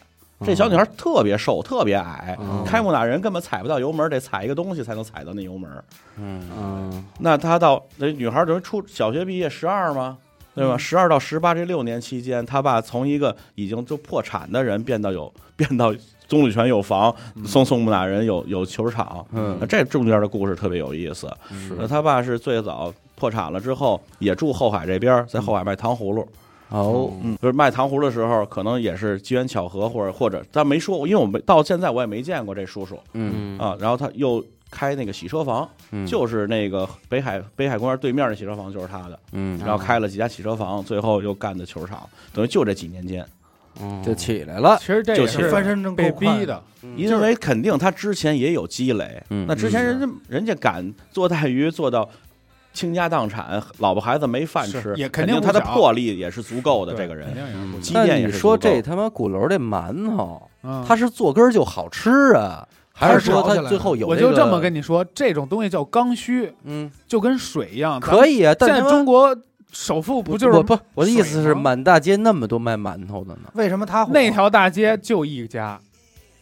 这小女孩特别瘦，特别矮，嗯开木马人根本踩不到油门，得踩一个东西才能踩到那油门。嗯嗯那她到那女孩等于初小学毕业十二吗？对吧？十二到十八这六年期间，她爸从一个已经就破产的人变到有变到棕榈泉有房，送送木马人有有球场。嗯这中间的故事特别有意思。是他爸是最早破产了之后，也住后海这边，在后海卖糖葫芦。哦，嗯，就是卖糖葫芦的时候，可能也是机缘巧合，或者或者他没说，因为我没到现在我也没见过这叔叔。嗯。啊。然后他又开那个洗车房，嗯。就是那个北海北海公园对面的洗车房就是他的。嗯。然后开了几家洗车房，最后又干的球场，等于就这几年间。嗯就起来了，其实这也就是翻身正够被快逼的，因为肯定他之前也有积累，嗯。那之前人家人家敢做带鱼做到倾家荡产，老婆孩子没饭吃，也肯肯定他的魄力也是足够的。这个人肯定也是不积行但你淀也是足够说这他妈鼓楼这馒头，嗯它是做根儿就好吃啊，还是说它最后有这个我就这么跟你说，这种东西叫刚需，嗯就跟水一样。可以啊，但现在中国首富不就是我不我的意思是满大街那么多卖馒头的呢？为什么他火那条大街就一家，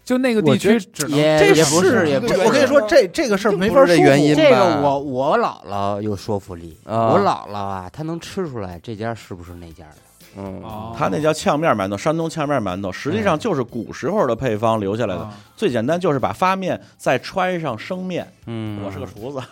就那个地区只能也这也不是也不是我跟你说，这这个事儿没法说原因这个我我姥姥有说服力，啊我姥姥啊，她能吃出来这家是不是那家的。嗯哦他那叫呛面馒头，山东呛面馒头，实际上就是古时候的配方留下来的。啊最简单就是把发面再揣上生面。嗯，我是个厨子，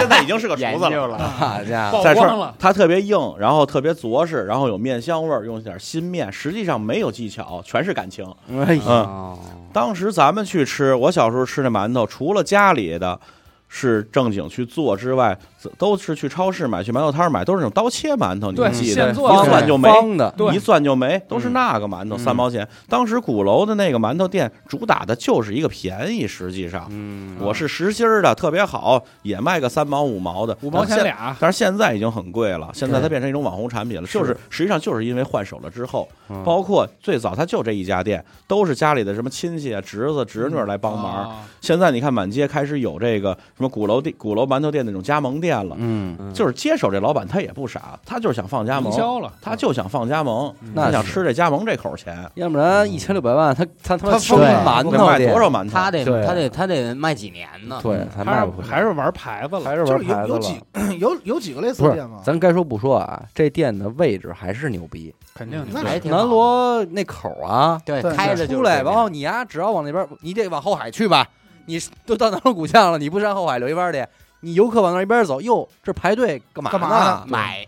现在已经是个厨子了。好家伙，曝在这光了，它特别硬，然后特别着实，然后有面香味儿，用点新面，实际上没有技巧，全是感情。哎呀，当时咱们去吃，我小时候吃那馒头，除了家里的是正经去做之外，都是去超市买，去馒头摊儿买，都是那种刀切馒头，你们记得一算就没。方的，一算就没，都是那个馒头，嗯三毛钱。当时鼓楼的那个馒头店主打的就是一个便宜，实际上嗯，我是实心儿的，特别好，也卖个三毛五毛的，五毛钱。俩，但是现在已经很贵了，现在它变成一种网红产品了。就是实际上就是因为换手了之后，嗯包括最早它就这一家店，都是家里的什么亲戚啊、侄子、侄女来帮忙。啊现在你看满街开始有这个什么鼓楼店、鼓楼馒头店那种加盟店了，嗯，就是接手这老板他也不傻，他就是想放加盟了，他就想放加盟，那他想吃这加盟这口钱，要不然一千六百万，他他他妈他生疯得卖馒头店多少馒头？他得他得他得卖几年呢？对，还还是卖不，还是玩牌子了，还是玩牌子了有有几。有有几个类似店吗？咱该说不说啊，这店的位置还是牛逼。肯定那的南锣那口啊，对对开着出来，然后你呀，只要往那边，你得往后海去吧。你都到南锣鼓巷了，你不上后海留一弯去，你游客往那一边走，哟，这排队干嘛干嘛？买。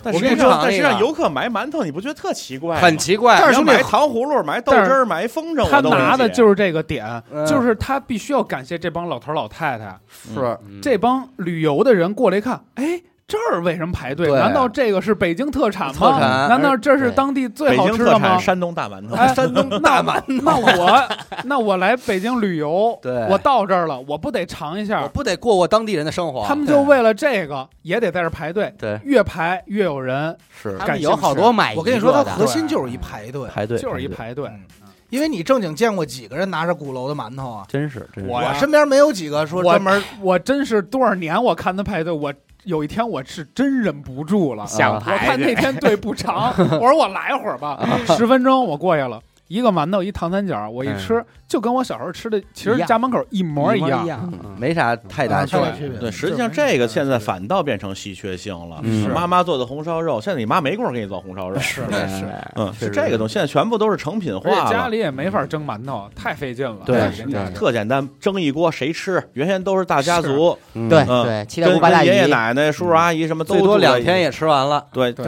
但我跟你实际上但讲那个实际上游客买馒头，你不觉得特奇怪吗？很奇怪。但是买糖葫芦、买豆汁儿、买风筝，他拿的就是这个点，嗯。就是他必须要感谢这帮老头老太太，是。嗯。这帮旅游的人过来一看，哎，这儿为什么排队？对难道这个是北京特产吗？特产难道这是当地最北好吃的吗产？山东大馒头。哎，山东大馒头那我那我来北京旅游，对我到这儿了，我不得尝一我下？不得过过当地人的生活。他们就为了这个也得在这儿排队，对越排越有人，是他感兴趣们有好多买一个。我跟你说，它核心就是一排队，排队，就是一排队，嗯因为你正经见过几个人拿着鼓楼的馒头啊？真是真是。我呀我身边没有几个说我专门我真是多少年我看他排队，我有一天我是真忍不住了，想我排队。看那天队不长，我说我来会儿吧，十分钟我过去了，一个馒头一糖三角，我一吃就跟我小时候吃的其实家门口一模一样，样，没啥太大区别。对，实际上这个现在反倒变成稀缺性了。嗯。妈妈做的红烧肉，现在你妈没工夫给你做红烧肉。是 是，嗯，是这个东西，现在全部都是成品化。家里也没法蒸馒头，太费劲了。对人家对特简单，蒸一锅谁吃？原先都是大家族，嗯。嗯。对对，七大跟姑八大姨，爷爷奶奶、叔叔阿姨什么都最多两天也吃完了。对。对，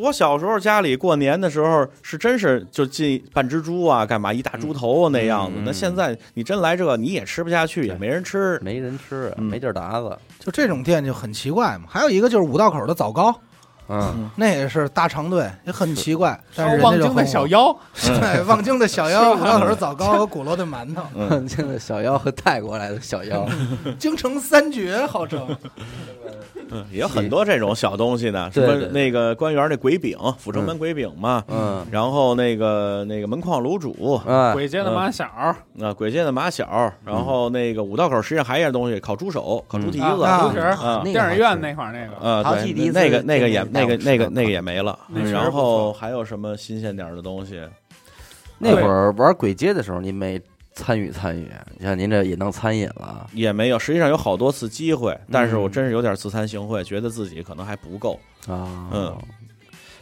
我小时候家里过年的时候是真是就进半只猪啊，干嘛一大猪头那样子。嗯那现在你真来这，你也吃不下去，也没人吃。没人吃，嗯没地儿打子。就这种店就很奇怪嘛。还有一个就是五道口的枣糕，嗯，那也是大长队，也很奇怪。但是望京的小妖，对，望京的小妖，五道口的枣糕和鼓楼的馒头，望京的小妖和泰国来的小妖，京城三绝号称。嗯，也有很多这种小东西呢，什么那个官员那鬼饼，阜成门鬼饼嘛，嗯。然后那个那个门框卤煮，啊，鬼街的马小，啊，鬼街的马小，然后那个五道口实际上还有一样东西，烤猪手、烤猪蹄子，啊电影院那块儿那个，啊，对那个那个也那个那个那个也没了。然后还有什么新鲜点儿的东西？那会儿玩鬼街的时候，你没参与参与？你像您这也弄餐饮了，也没有，实际上有好多次机会，但是我嗯真是有点自惭形秽，觉得自己可能还不够。啊，嗯，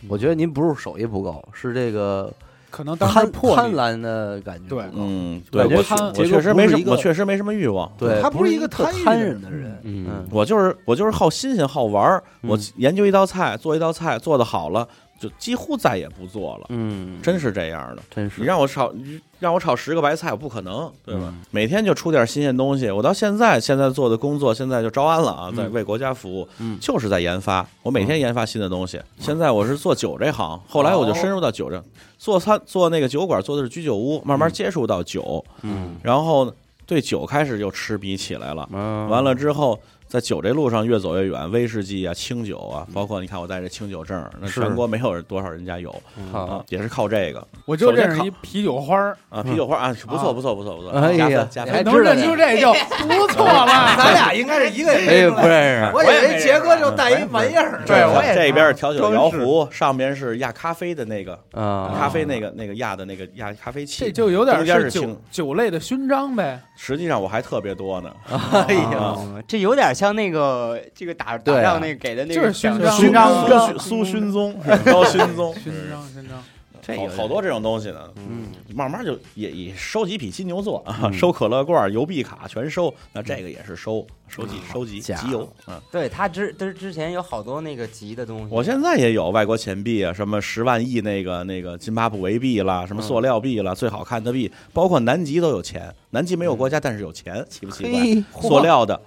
我觉得您不是手艺不够，是这个可能当时贪，贪婪的感觉对。嗯，对感觉我我确实没什么，我确实没什么欲望。对，他不是一个特贪贪人。人的人，嗯。嗯，我就是我就是好新鲜好玩儿，我嗯。研究一道菜，做一道菜，做的好了，就几乎再也不做了，嗯，真是这样的。真是你让我炒，你让我炒十个白菜，我不可能，对吧？嗯每天就出点新鲜东西。我到现在现在做的工作，现在就招安了啊，嗯在为国家服务，嗯就是在研发。我每天研发新的东西。现在我是做酒这行，后来我就深入到酒这，做餐做那个酒馆，做的是居酒屋，慢慢接触到酒，嗯然后对酒开始就痴迷起来了。嗯，完了之后，在酒这路上越走越远，威士忌啊、清酒啊，包括你看我带这清酒证，那全国没有多少人家有啊好，，也是靠这个。我就认识一啤酒花儿，啊。啤酒花啊，不错不错不错不错，哎呀。加分加分。能认出这就不错了。咱俩应该是一个哎人不认识，我以为杰哥就带一玩意儿。对我也这边是调酒摇壶，上边是压咖啡的那个啊，咖啡那个那个压的那个压咖啡器，这就有点是酒酒类的勋章呗。实际上我还特别多呢。哎呀，这有点像那个这个打打仗那个给的那个就是勋章勋章苏苏 勋宗是高勋宗，勋章勋章，这好好多这种东西呢。嗯，慢慢就也也收集匹金牛座啊，嗯收可乐罐、邮币卡全收，那这个也是收收集收集集邮嗯。对他之之之前有好多那个集的东西，我现在也有外国钱币啊，什么十万亿那个那个津巴布韦币啦，什么塑料币啦，最好看的币，包括南极都有钱。南极没有国家，但是有钱，奇不奇怪？塑料的，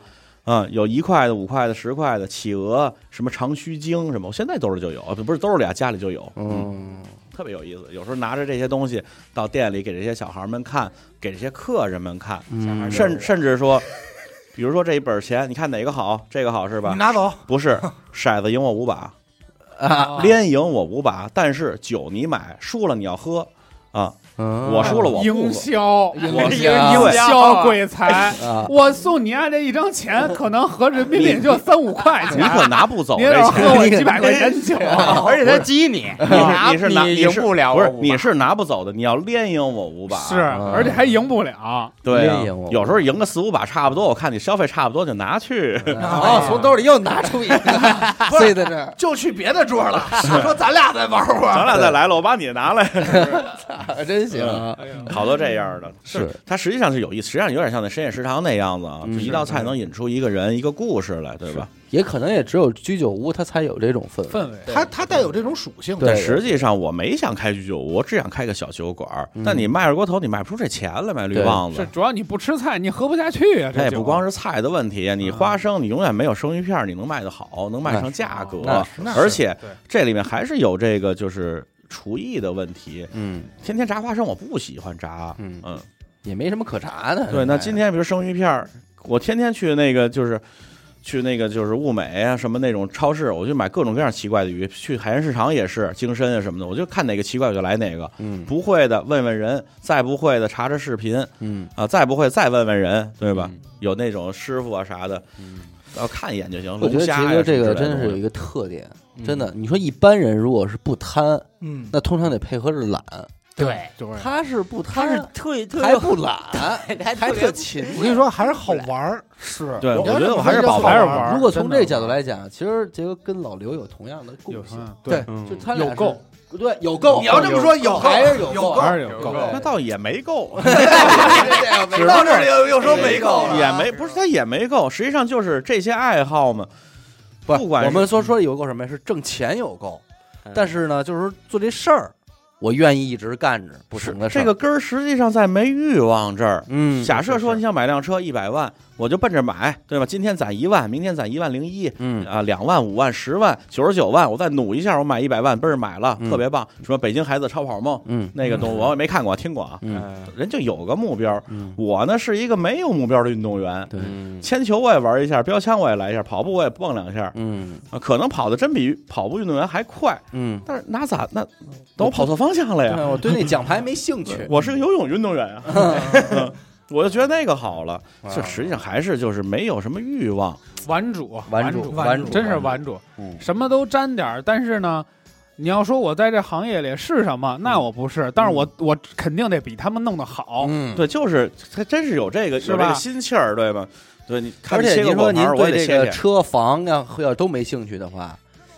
啊、有一块的、五块的、十块的，企鹅，什么长须鲸什么，我现在兜里就有，啊不是兜里啊，家里就有，嗯，特别有意思。有时候拿着这些东西到店里给这些小孩们看，给这些客人们看，嗯甚甚至说，比如说这一本钱，你看哪个好？这个好是吧你？拿走，不是，骰子赢我五把，啊连赢我五把，但是酒你买，输了你要喝啊。嗯我输了我不营喝销，我营对销鬼才。啊，我送你啊这一张钱，可能合人民币就三五块钱。你可拿不走这您要是喝。我几百块钱酒，而且他激你，你是拿你你是赢不了不是你是拿不走的，你要连赢我五把。是，而且还赢不了。对啊连赢我，有时候赢个四五把差不多，我看你消费差不多就拿去。哦，从兜里又拿出一个，塞在这，就去别的桌了。说咱俩再玩会儿，咱俩再来了，我把你拿来。真行好多这样的，是它实际上是有意思，实际上有点像那深夜食堂那样子啊，一道菜能引出一个人一个故事来，对吧？也可能也只有居酒屋它才有这种氛围。氛围。它它带有这种属性。对但实际上我没想开居酒屋，我只想开个小酒馆。嗯但你卖二锅头，你卖不出这钱来，卖绿对棒子。是主要你不吃菜，你喝不下去啊。这也不光是菜的问题，你嗯花生你永远没有生鱼片你能卖得好，能卖上价格而且这里面还是有这个就是厨艺的问题。嗯天天炸花生我不喜欢炸，嗯嗯，也没什么可炸的。对。那今天比如生鱼片儿，我天天去那个就是。去那个就是物美啊，什么那种超市，我就买各种各样奇怪的鱼。去海鲜市场也是，京参啊什么的，我就看哪个奇怪我就来哪个。嗯不会的问问人，再不会的查查视频嗯，啊，再不会再问问人，对吧？嗯有那种师傅啊啥的，嗯要看一眼就行。我觉得虾这个什么之类的是有一个特点，真的。你说一般人如果是不贪，嗯，那通常得配合着懒。对，他是不贪他是特特还不懒，还还特勤我跟你说，还是好玩儿。是对，我觉得我还是这么说保玩还是玩儿如果从这角度来讲，其实杰哥跟老刘有同样的共性，嗯对嗯就他俩有够，对有够。你要这么说，有还是有有够，还是有够。那倒也没够，只到这里又又说没够，也没不是他也没够，实际上就是这些爱好嘛，不不管我们说说有够什么呀？是挣钱有够，但是呢，就是说做这事儿，我愿意一直干着不成的事。这个根儿实际上在没欲望这儿。嗯，假设说你想买辆车一百万，我就奔着买，对吧？今天攒一万，明天攒一万零一，嗯啊，两万、五万、十万、九十九万，我再努一下，我买一百万，奔着买了，嗯特别棒。什么北京孩子超跑梦，嗯那个东我也没看过，听过啊。嗯人就有个目标，嗯我呢是一个没有目标的运动员。对嗯铅球我也玩一下，标枪我也来一下，跑步我也蹦两下，嗯啊，可能跑的真比跑步运动员还快，嗯，但是那咋那？等我跑错方向了呀！对我对那奖牌没兴趣。我是个游泳运动员啊，嗯我就觉得那个好了。这实际上还是就是没有什么欲望，玩主，玩主主，玩主真是玩主，嗯什么都沾点儿。但是呢，你要说我在这行业里是什么，那我不是，但是我我肯定得比他们弄得好。嗯，对，就是他真是有这个是吧有这个心气儿，对吧？对你看而且您说您对。这个车房要要都没兴趣的话，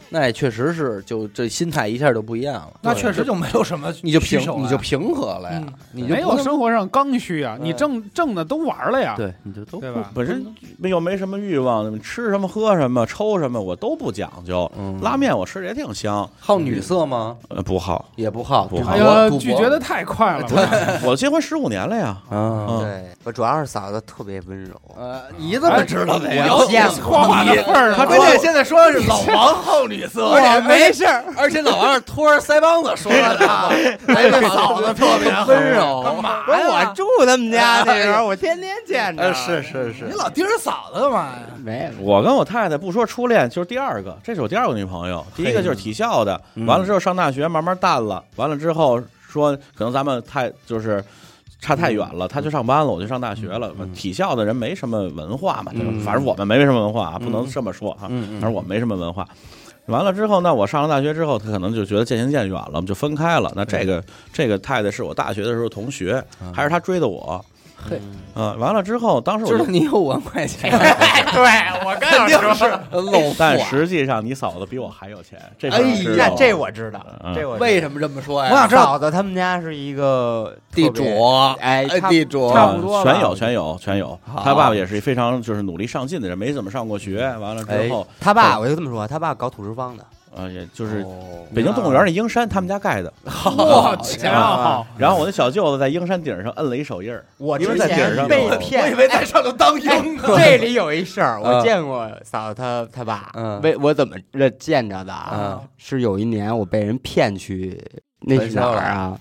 那也确实是就这心态一下就不一样了。那确实就没有什么你就平你就平和了呀嗯，没有生活上刚需啊，嗯你挣挣的都玩了呀，对，你就都对吧？本身又没什么欲望，吃什么喝什么抽什么我都不讲究。嗯拉面我吃的也挺香，好女色吗？呃，不好。也不好，不好哎，拒绝的太快了对，我结婚十五年了呀，啊。嗯，对我主要是嫂子特别温柔，呃，你怎么知道的呀？我见过 话的份儿了，关键现在说的是老王好女色，而且没事儿，而且老王是托着腮帮子说的，哎，这嫂子特别温柔，干嘛不是我住他们家那时候，我天天见着。呃，是是是你，老盯着嫂子干嘛呀？没有？我跟我太太不说初恋，就是第二个，这是我第二个女朋友。第一个就是体校的，嗯完了之后上大学慢慢淡了，完了之后说可能咱们太就是。差太远了，他去上班了，我去上大学了。嗯体校的人没什么文化嘛，对吧嗯反正我们没什么文化啊，不能嗯这么说啊。嗯反正我们没什么文化。完了之后那，我上了大学之后，他可能就觉得渐行渐远了，我们就分开了。那这个这个太太是我大学的时候同学，还是他追的我。嘿，嗯，完了之后，当时我就知道你有五万块钱，对我刚要说，漏富但啊。实际上你嫂子比我还有钱，这哎事儿我知道这我知道，嗯。这我为什么这么说呀？我想知道嫂子他们家是一个地主，哎，地主，差不多全有全有全有。他爸爸也是非常就是努力上进的人，没怎么上过学。完了之后，他爸，我就这么说，他爸搞土石方的，呃，也就是哦北京动物园那鹰山他们家盖的。我操！然后我那小舅子在鹰山顶上摁了一手印儿，我因为在顶上被骗我以。为在上头当鹰呢。这里有一事儿，我嗯见过嫂子他他爸嗯，为我怎么这见着的啊嗯？是有一年我被人骗去，那是哪儿啊？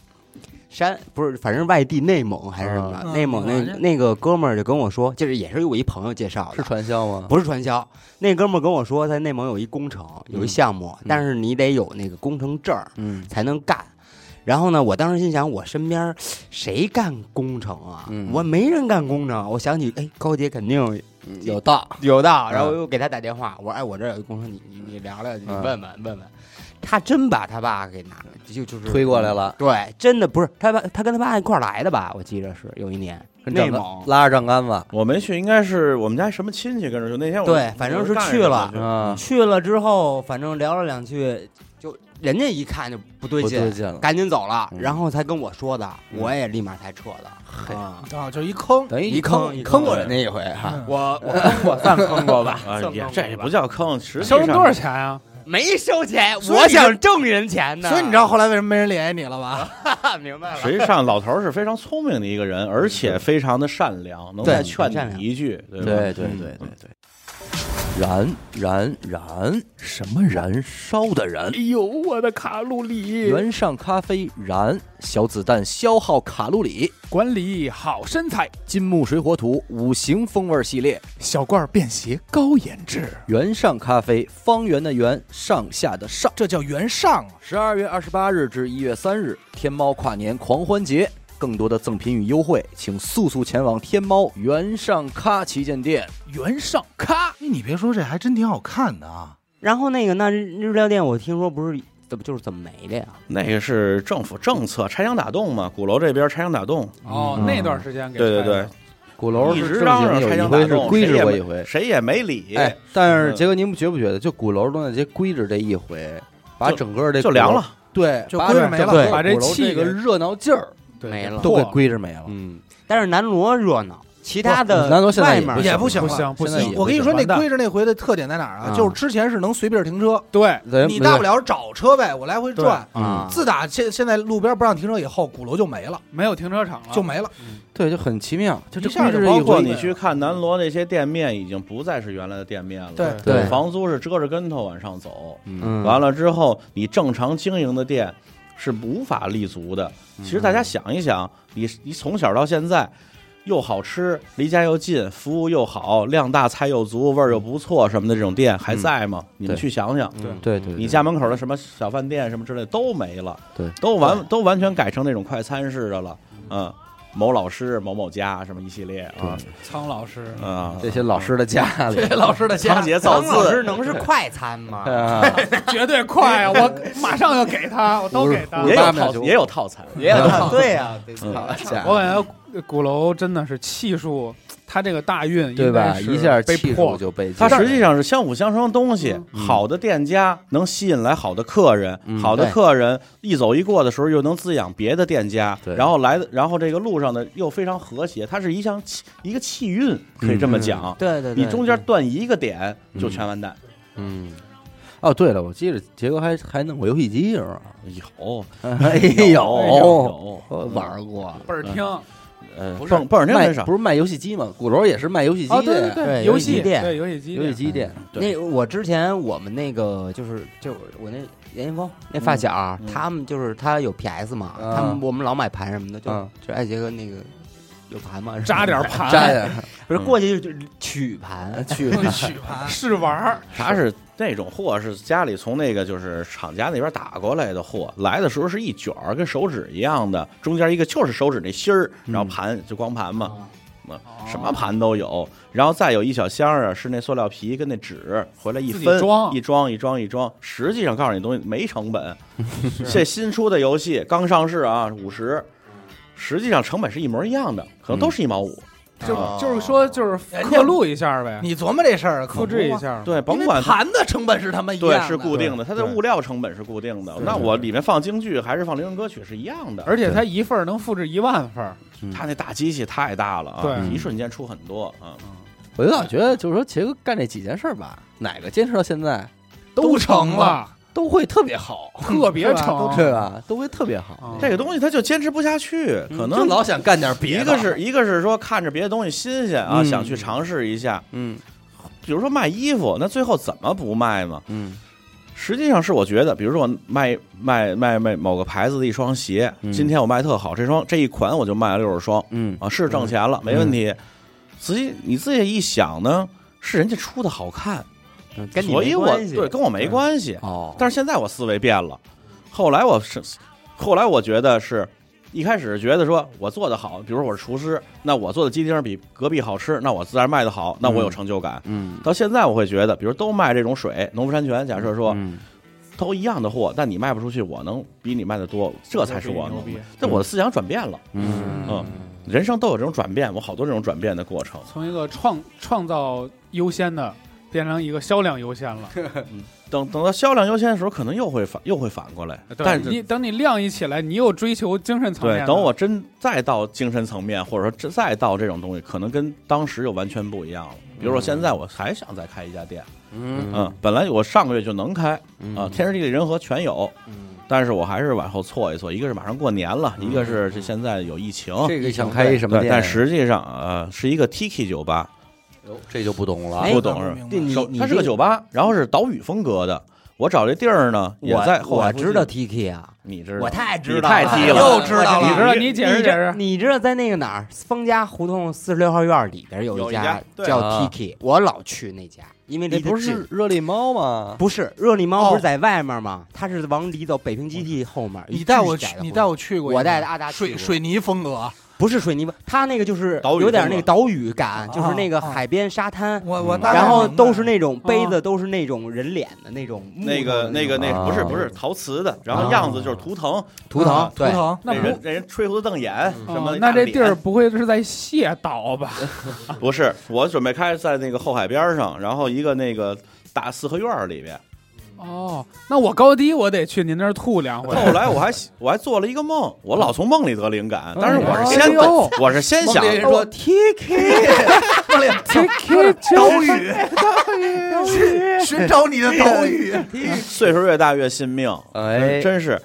山不是，反正外地内蒙还是什么？嗯内蒙那嗯那个哥们儿就跟我说，就是也是我一朋友介绍的是，传销吗？不是传销。那哥们儿跟我说，在内蒙有一工程，有一项目，但是你得有那个工程证儿嗯才能干。然后呢，我当时心想，我身边谁干工程啊？嗯我没人干工程。我想起，哎，高姐肯定有道，有道，然后嗯我又给他打电话，我说，哎，我这有一工程，你你你聊聊，你嗯问问问问。他真把他爸给拿，就就是推过来了，对，真的不是他爸，他跟他爸一块儿来的吧？我记着是有一年跟丈内蒙，拉着账杆子我没去，应该是我们家什么亲戚跟着去。那天我对反正是去了啊，去了之后，反正聊了两句，就人家一看就不对劲，对劲了，赶紧走了，嗯然后才跟我说的，嗯我也立马才撤的。嘿啊，啊，就一坑，等于一坑一坑坑过人家一回哈。我我我算 坑过吧？这也不叫坑，实际上收人多少钱啊？没收钱，我想挣人钱呢。所以你知道后来为什么没人联系你了吧？道，明白了。实际上，老头是非常聪明的一个人，而且非常的善良，能对再劝你一句，对吧？对对对对对。燃燃燃，什么燃烧的燃？哎呦，我的卡路里！原上咖啡燃，小子弹消耗卡路里。管理好身材，金木水火土五行风味系列，小罐便携高颜值，原上咖啡，方圆的圆，上下的上。这叫原上啊！十二月二十八日至一月三日，天猫跨年狂欢节，更多的赠品与优惠，请速速前往天猫原上咖旗舰店。原上咖。哎，你别说，这还真挺好看的啊！然后那个那日日料店，我听说不是怎么就是怎么没的呀？那个是政府政策，拆墙打洞嘛，鼓楼这边拆墙打洞，哦，嗯那段时间给对对对，鼓楼一是正直嚷嚷经有一拆墙打洞，回是规谁也没制过一回，谁也没理，哎，但是嗯杰哥，您不觉不觉得，就鼓楼东大街规制这一回，把整个这，就凉了。对，就把规制没了把这鼓楼气个热闹劲儿对没了。都给归着没了。嗯，但是南锣热闹，其他的南锣现在外面也不也不行了。不行我跟你说，那归着那回的特点在哪儿啊？啊就是之前是能随便停车，对，你大不了找车位，我来回转。啊，自打现现在路边不让停车以后，鼓楼就没了，没有停车场了，就没了。对，就很奇妙，就这一下就包括你去看南锣那些店面，已经不再是原来的店面了。对。对。房租是遮着跟头往上走。嗯，完了之后，你正常经营的店是无法立足的。其实大家想一想，你你从小到现在。又好吃，离家又近，服务又好，量大菜又足，味儿又不错，什么的这种店还在吗？你们去想想，对对对，你家门口的什么小饭店什么之类都没了，对，都完都完全改成那种快餐式的了，嗯，某老师某某家什么一系列啊，苍老师，啊，这些老师的家里。这，老师的家仓颉造张老师，能是快餐吗？啊，绝对快啊！我马上要给他，我都给他。也有套也有套餐，也有对呀，嗯好家我，感觉鼓楼真的是气数，他这个大运对吧？一下被气破就被它实际上是相辅相成的东西。嗯好的店家能吸引来好的客人，嗯好的客人一走一过的时候又能滋养别的店家，然后来的，然后这个路上的又非常和谐，它是一项气一个气运，可以这么讲。对对对，你中间断一个点就全完蛋。嗯，哦，对了，我记得杰哥还还弄过游戏机是吧？有哎有有，玩过。倍儿听。呃，不是蹦蹦儿听卖很少不，是卖游戏机吗？鼓楼也是卖游戏机哦，对的，对对游戏店对游戏机游戏机店。对那我之前我们那个就是就我那严云峰那发小，嗯他们就是他有 PS 嘛，啊他们我们老买盘什么的，就嗯就艾杰哥那个有盘吗？扎点盘，扎呀，不是过去就就取盘，取取盘，试玩儿，他是那种货是家里从那个就是厂家那边打过来的货，来的时候是一卷儿，跟手指一样的，中间一个就是手指那芯儿，然后盘就光盘嘛，哦。什么盘都有，然后再有一小箱儿啊，是那塑料皮跟那纸，回来一分装一装一装一装，实际上告诉你东西没成本，这新出的游戏刚上市啊，五十，实际上成本是一模一样的，可能都是一毛五，就啊。就是说就是刻录一下呗，你琢磨这事儿，复制一。下。对，甭管盘的成本是他妈一样是固定的，它的物料成本是固定的。那我里面放京剧还是放流行歌曲是一样的，而且它一份儿能复制一万份儿，它那大机器太大了啊，对。一瞬间出很多啊。我就老觉得，就是说杰哥干这几件事儿吧，哪个坚持到现在都成了了，都会特别好，特别是吧成，对吧？都会特别好。啊这个东西他就坚持不下去，可就能老想干点 别的。一个是一个是说看着别的东西新鲜啊，嗯想去尝试一下。嗯比如说卖衣服，那最后怎么不卖嘛？嗯实际上是我觉得，比如说我卖卖卖卖某个牌子的一双鞋，嗯今天我卖特好，这双这一款我就卖了六十双嗯啊，是挣钱了，没问题。仔细你自己一想呢，是人家出的好看，嗯跟你所以我没关系。对跟我没关系。哦，但是现在我思维变了，后来我是，后来我觉得是，一开始觉得说我做的好，比如说我是厨师，那我做的鸡丁比隔壁好吃，那我自然卖的好，那我有成就感。嗯到现在我会觉得，比如都卖这种水，农夫山泉，假设说嗯都一样的货，但你卖不出去，我能比你卖的多，这才是我能牛逼。这我的思想转变了，嗯嗯，人生都有这种转变，我好多这种转变的过程。从一个创创造优先的变成一个销量优先了。等等到销量优先的时候，可能又会反又会反过来，对但是你等你量一起来，你又追求精神层面对，的。等我真再到精神层面，或者说这再到这种东西，可能跟当时又完全不一样了。比如说现在我还想再开一家店，嗯嗯，本来我上个月就能开啊，天时地利人和全有，嗯但是我还是往后错一错。一个是马上过年了，一个是这现在有疫情，这个想开一什么对，店？但实际上呃是一个 Tiki 酒吧，哟这就不懂了哎。不懂是它是个酒吧，然后是岛屿风格的。我找这地儿呢，也我在后海我知道 Tiki 啊，你知道，我太知道了太低了，又知道了你知道你解释解释，你知道在那个哪儿，方家胡同四十六号院里边有有一家叫啊 Tiki，我老去那家，因为离得近是热力猫吗？不是热力猫哦不是在外面吗？它是往里走，北平基地后面。你带我去，你带我去过，我带阿达水水泥风格，不是水泥吧？它那个就是岛屿有点那个岛屿感，就是那个海边沙滩，我我然后都是那种杯啊。子，都是那种人脸的那种那个那个那啊不是不是陶瓷的，然后样子就是图腾，图腾图腾，那人那人吹胡子瞪眼什么那这地儿不会是在蟹岛吧？不是，我准备开在那个后海边上，然后一个那个大四合院里边。哦，那我高低我得去您那儿吐两回。后来我还我还做了一个梦，我老从梦里得灵感，但是我是哎先呦我是先想梦里人说 TK，梦里 Take 岛屿，寻 寻找你的岛屿，岁数越大越信命，哎真真是。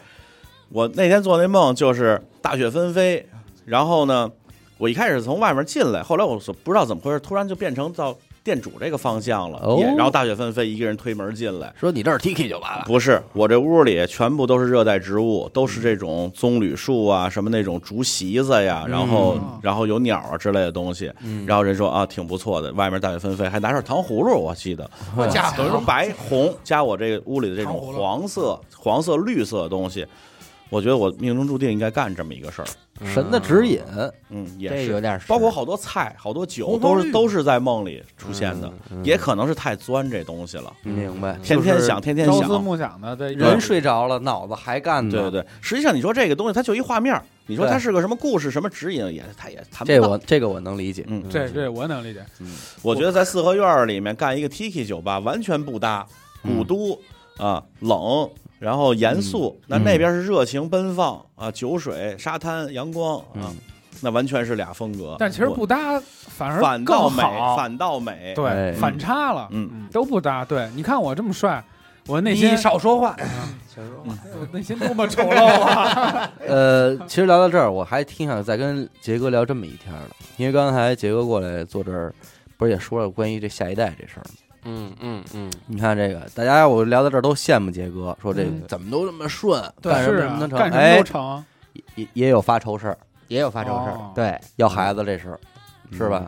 我那天做那梦就是大雪纷飞，然后呢，我一开始从外面进来，后来我所不知道怎么回事，突然就变成到店主这个方向了，哦也然后大雪纷飞，一个人推门进来。说你这儿 Tiki 就完了，不是，我这屋里全部都是热带植物，都是这种棕榈树啊，什么那种竹席子呀，然后、嗯然后有鸟啊之类的东西。嗯然后人说啊，挺不错的，外面大雪纷飞，还拿着糖葫芦，我记得，我家等于说白红加我这个屋里的这种黄色、黄色、绿色的东西，我觉得我命中注定应该干这么一个事儿。神的指引，嗯，也是有。点包括好多菜、好多酒都是都是在梦里出现的，嗯也可能是太钻这东西了，明白？天天想，天天想朝思想。暮想的，这人睡着了，脑子还干呢。对对对，实际上你说这个东西它就一画面，你说它是个什么故事、什么指引，也它也谈不这到。我这个我能理解。嗯，这这我能理解。我觉得在四合院里面干一个 Tiki 酒吧完全不搭，嗯古都啊冷，然后严肃，那嗯那边是热情奔放啊，酒水、沙滩、阳光啊嗯，那完全是俩风格。但其实不搭，反而反倒美，更好。反倒美。对，哎反差了，嗯，都不搭。对，你看我这么帅，我内你心少说话，我内心多么丑陋啊！呃，其实聊到这儿，我还挺想再跟杰哥聊这么一天的，因为刚才杰哥过来坐这儿，不是也说了关于这下一代这事儿吗？嗯嗯嗯，你看这个，大家我聊到这儿都羡慕杰哥，说这个嗯。怎么都这么顺，对干什么什么，都成，干什么哎都，成。也也有发愁事儿，也有发愁事哦。儿，对，要孩子这事儿，是吧？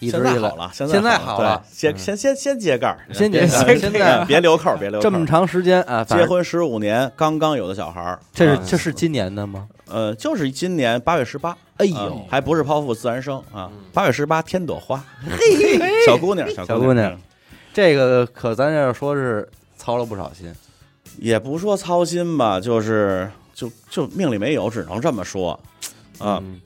一直现在以来好了，现现在好好了。对先先先先揭盖儿，先别解现在别留扣儿，别留扣。这么长时间啊，反正结婚十五年，刚刚有的小孩儿，啊这是这是今年的吗？呃，就是今年八月十八，哎啊呦，还不是剖腹自然生啊，八月十八天朵花，嘿小姑娘，小小姑娘这个可咱要说是操了不少心，也不说操心吧，就是就就命里没有，只能这么说。啊。嗯。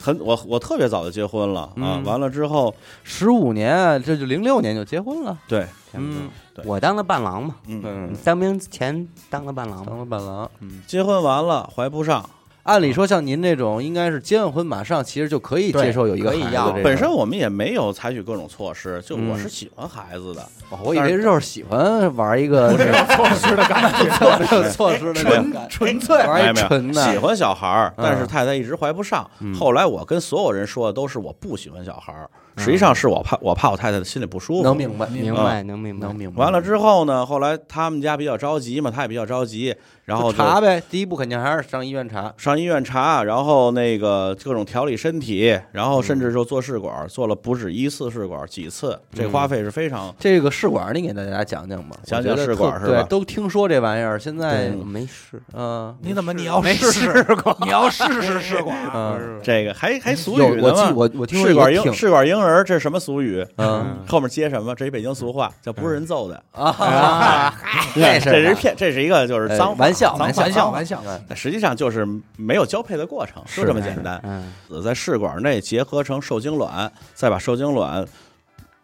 很我我特别早就结婚了啊，嗯。完了之后，十五年，这就零六年就结婚了，对，嗯对。我当的伴郎嘛，嗯，嗯，当兵前当的伴郎嘛，当了伴郎，嗯。结婚完了怀不上，按理说，像您这种，应该是结完婚马上，其实就可以接受有一个孩子。本身我们也没有采取各种措施，就嗯我是喜欢孩子的，哦我以为就是喜欢玩一个 没有措施的感觉，没有措施的那种感纯粹玩一纯的，喜欢小孩儿，嗯但是太太一直怀不上。嗯后来我跟所有人说的都是我不喜欢小孩儿，实际上是我怕我怕我太太的心里不舒服。能明白，明白能明白能明白。完了之后呢，后来他们家比较着急嘛，他也比较着急，然后查呗，第一步肯定还是上医院查。上医院查，然后那个各种调理身体，然后甚至就做试管，做了不止一次试管，几次，这花费是非常。这个试管，你给大家讲讲吧。讲讲试管是吧对，都听说这玩意儿，现在没试，嗯你怎么你要试试？你要试试试管，嗯，这个还还俗有我记语呢嘛？我我听说试管婴试管婴儿，这是什么俗语？嗯。后面接什么？这一北京俗话叫不是人揍的，啊，这这是骗，这是一个就是脏玩笑脏话。玩笑玩笑，嗯但实际上就是没有交配的过程，就这么简单。嗯，在试管内结合成受精卵，再把受精卵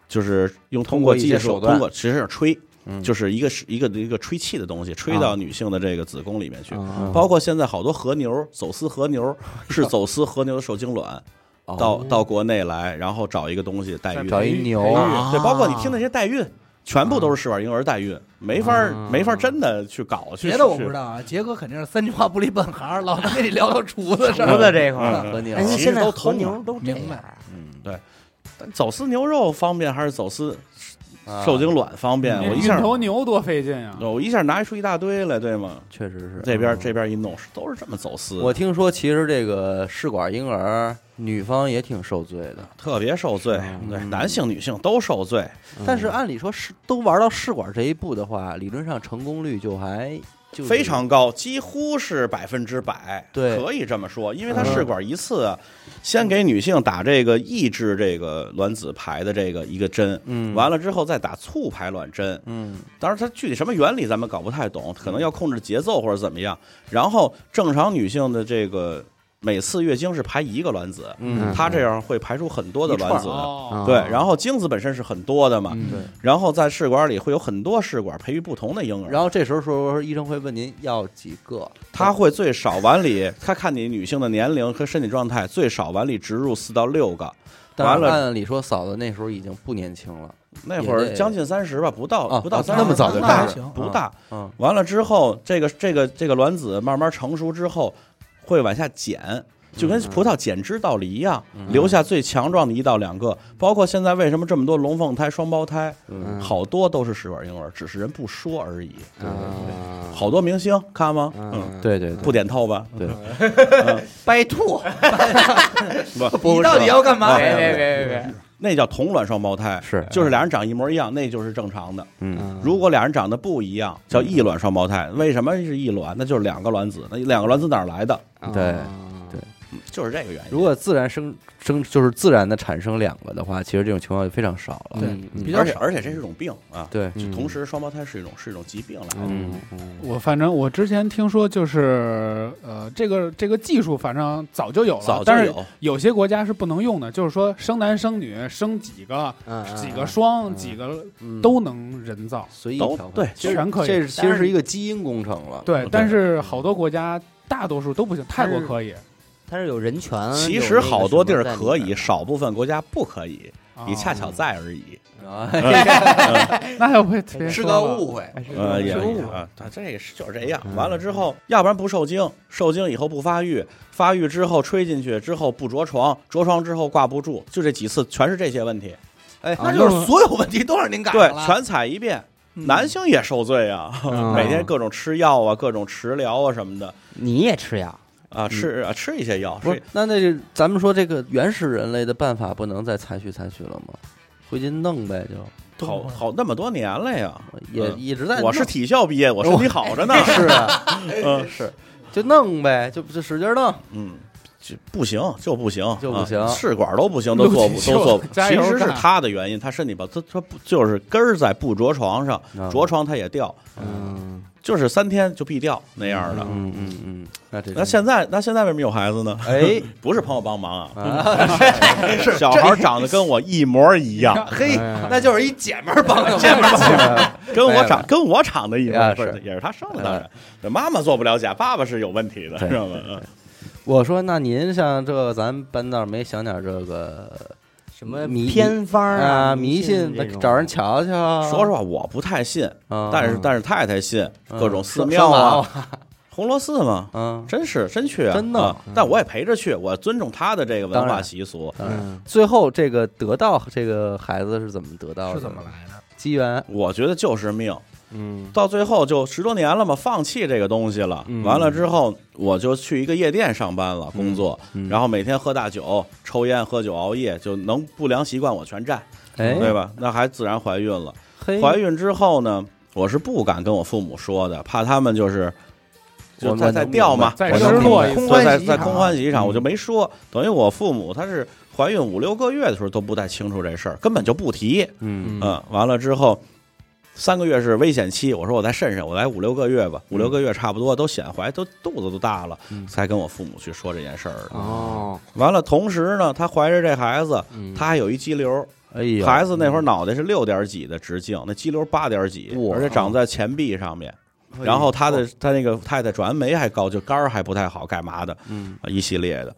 就是用通通过技术，手段。通过其实是吹，嗯。就是一个是一个一个吹气的东西，吹到女性的这个子宫里面去。嗯包括现在好多和牛走私和牛，是走私和牛的受精卵。哦到到国内来，然后找一个东西代孕。找一牛。啊对，包括你听那些代孕，全部都是试管婴儿代孕，没法啊。没法真的去搞去。别的我不知道啊。杰哥肯定是三句话不离本行，老能跟你聊到厨子上。厨子这块儿，嗯。和牛。哎，其实现在和都通牛都这明白。样。嗯，但走私牛肉方便还是走私啊受精卵方便？我一头牛多费劲啊！我一下拿出一大堆来，对吗？确实是这边这边一弄，都是这么走私，我听说，其实这个试管婴儿，女方也挺受罪的。特别受罪，嗯对，男性女性都受罪。但是按理说，是都玩到试管这一步的话，理论上成功率就还就非常高，几乎是百分之百，对可以这么说，因为它试管一次啊，先给女性打这个抑制这个卵子排的这个一个针，嗯完了之后再打促排卵针，嗯。当然它具体什么原理咱们搞不太懂，可能要控制节奏或者怎么样。然后正常女性的这个每次月经是排一个卵子，嗯它这样会排出很多的卵子。哦，对，然后精子本身是很多的嘛，嗯对。然后在试管里会有很多试管培育不同的婴儿，然后这时候说医生会问您要几个，他会最少碗里，他看你女性的年龄和身体状态，最少碗里植入四到六个。完了按理说嫂子那时候已经不年轻了，那会儿将近三十吧，不到不到三十，那么早就那开始，不大。嗯完了之后，这个这个这个卵子慢慢成熟之后，会往下减，就跟葡萄减枝道理一样，嗯留下最强壮的一到两个。包括现在为什么这么多龙凤胎、双胞胎，嗯好多都是试管婴儿，只是人不说而已。啊好多明星看吗？嗯嗯，对对对不点透吧？对，掰兔，不，你到底要干嘛？别别别别别，那叫同卵双胞胎，是就是俩人长一模一样，那就是正常的。嗯如果俩人长得不一样，叫异卵双胞胎。为什么是异卵？那就是两个卵子，那两个卵子哪儿来的？对就是这个原因。如果自然生生就是自然的产生两个的话，其实这种情况就非常少了。对比较少。而且而且这是一种病啊，对，嗯同时双胞胎是一种是一种疾病来的。嗯嗯我反正我之前听说就是呃，这个这个技术反正早就有了，早就但是有，有些国家是不能用的，就是说生男生女生几个嗯几个双嗯几个嗯都能人造，都随意调对全可以这是其实是一个基因工程了。对，但是好多国家大多数都不行，泰国可以，它是有人权，其实好多地儿可以，少部分国家不可以，你恰巧哦。在而已。那要不别是个误会，呃，也是也啊，它这就是这样。完了之后，要不然不受精，受精以后不发育，发育之后吹进去之后不着床，着床之后挂不住，就这几次全是这些问题。哎，那就是所有问题都让您改对，了。全踩一遍。嗯。男性也受罪啊，嗯。每天各种吃药啊，各种食疗啊什么的。你也吃药，啊，吃啊吃一些药，不是，那那就咱们说这个原始人类的办法不能再采取采取了吗？回去弄呗，就好好那么多年了呀。也嗯一直在。我是体校毕业，我身体好着呢。是啊，嗯是，就弄呗，就就使劲弄。嗯，就不行，就不行，就不行啊试管都不行，都做不都做不。其实是他的原因，他身体吧，他他不就是根儿在不着床上，啊着床他也掉，嗯，就是三天就必掉那样的。嗯嗯嗯，那这那现在那现在为什么有孩子呢？哎不是朋友帮忙啊，啊，小孩儿长得跟我一模一样，嘿哎，那就是一姐们儿帮的，姐们儿跟我长跟我长得一模啊不是是也是他生的，当然，妈妈做不了假，爸爸是有问题的，知道吗？嗯我说那您像这个，咱搬那儿没想点这个什么迷偏方啊迷迷信找人瞧瞧。说实话，我不太信，啊，但是但是太太信嗯。各种寺庙啊，红螺寺嘛，嗯，真是真去啊，真的。啊但我也陪着去，我尊重他的这个文化习俗。嗯。最后这个得到这个孩子是怎么得到的？是怎么来的？机缘？我觉得就是命，嗯到最后就十多年了嘛，放弃这个东西了。嗯完了之后，我就去一个夜店上班了，工作，嗯然后每天喝大酒、抽烟、喝酒、熬夜，就能不良习惯我全占，哎，对吧？那还自然怀孕了。怀孕之后呢，我是不敢跟我父母说的，怕他们就是就我再再我能明白掉嘛，在在空欢喜一场，嗯我就没说。等于我父母他是怀孕五六个月的时候都不太清楚这事儿，根本就不提。嗯嗯，完了之后，三个月是危险期，我说我再慎慎，我来五六个月吧，五六个月差不多都显怀，都肚子都大了，嗯。才跟我父母去说这件事儿。的。哦，完了，同时呢，她怀着这孩子，嗯。她还有一肌瘤，哎呀，孩子那会儿脑袋是六点几的直径，那肌瘤八点几，而且长在前臂上面。然后他的他那个太太转氨酶还高，就肝儿还不太好，干嘛的？嗯。啊，一系列的，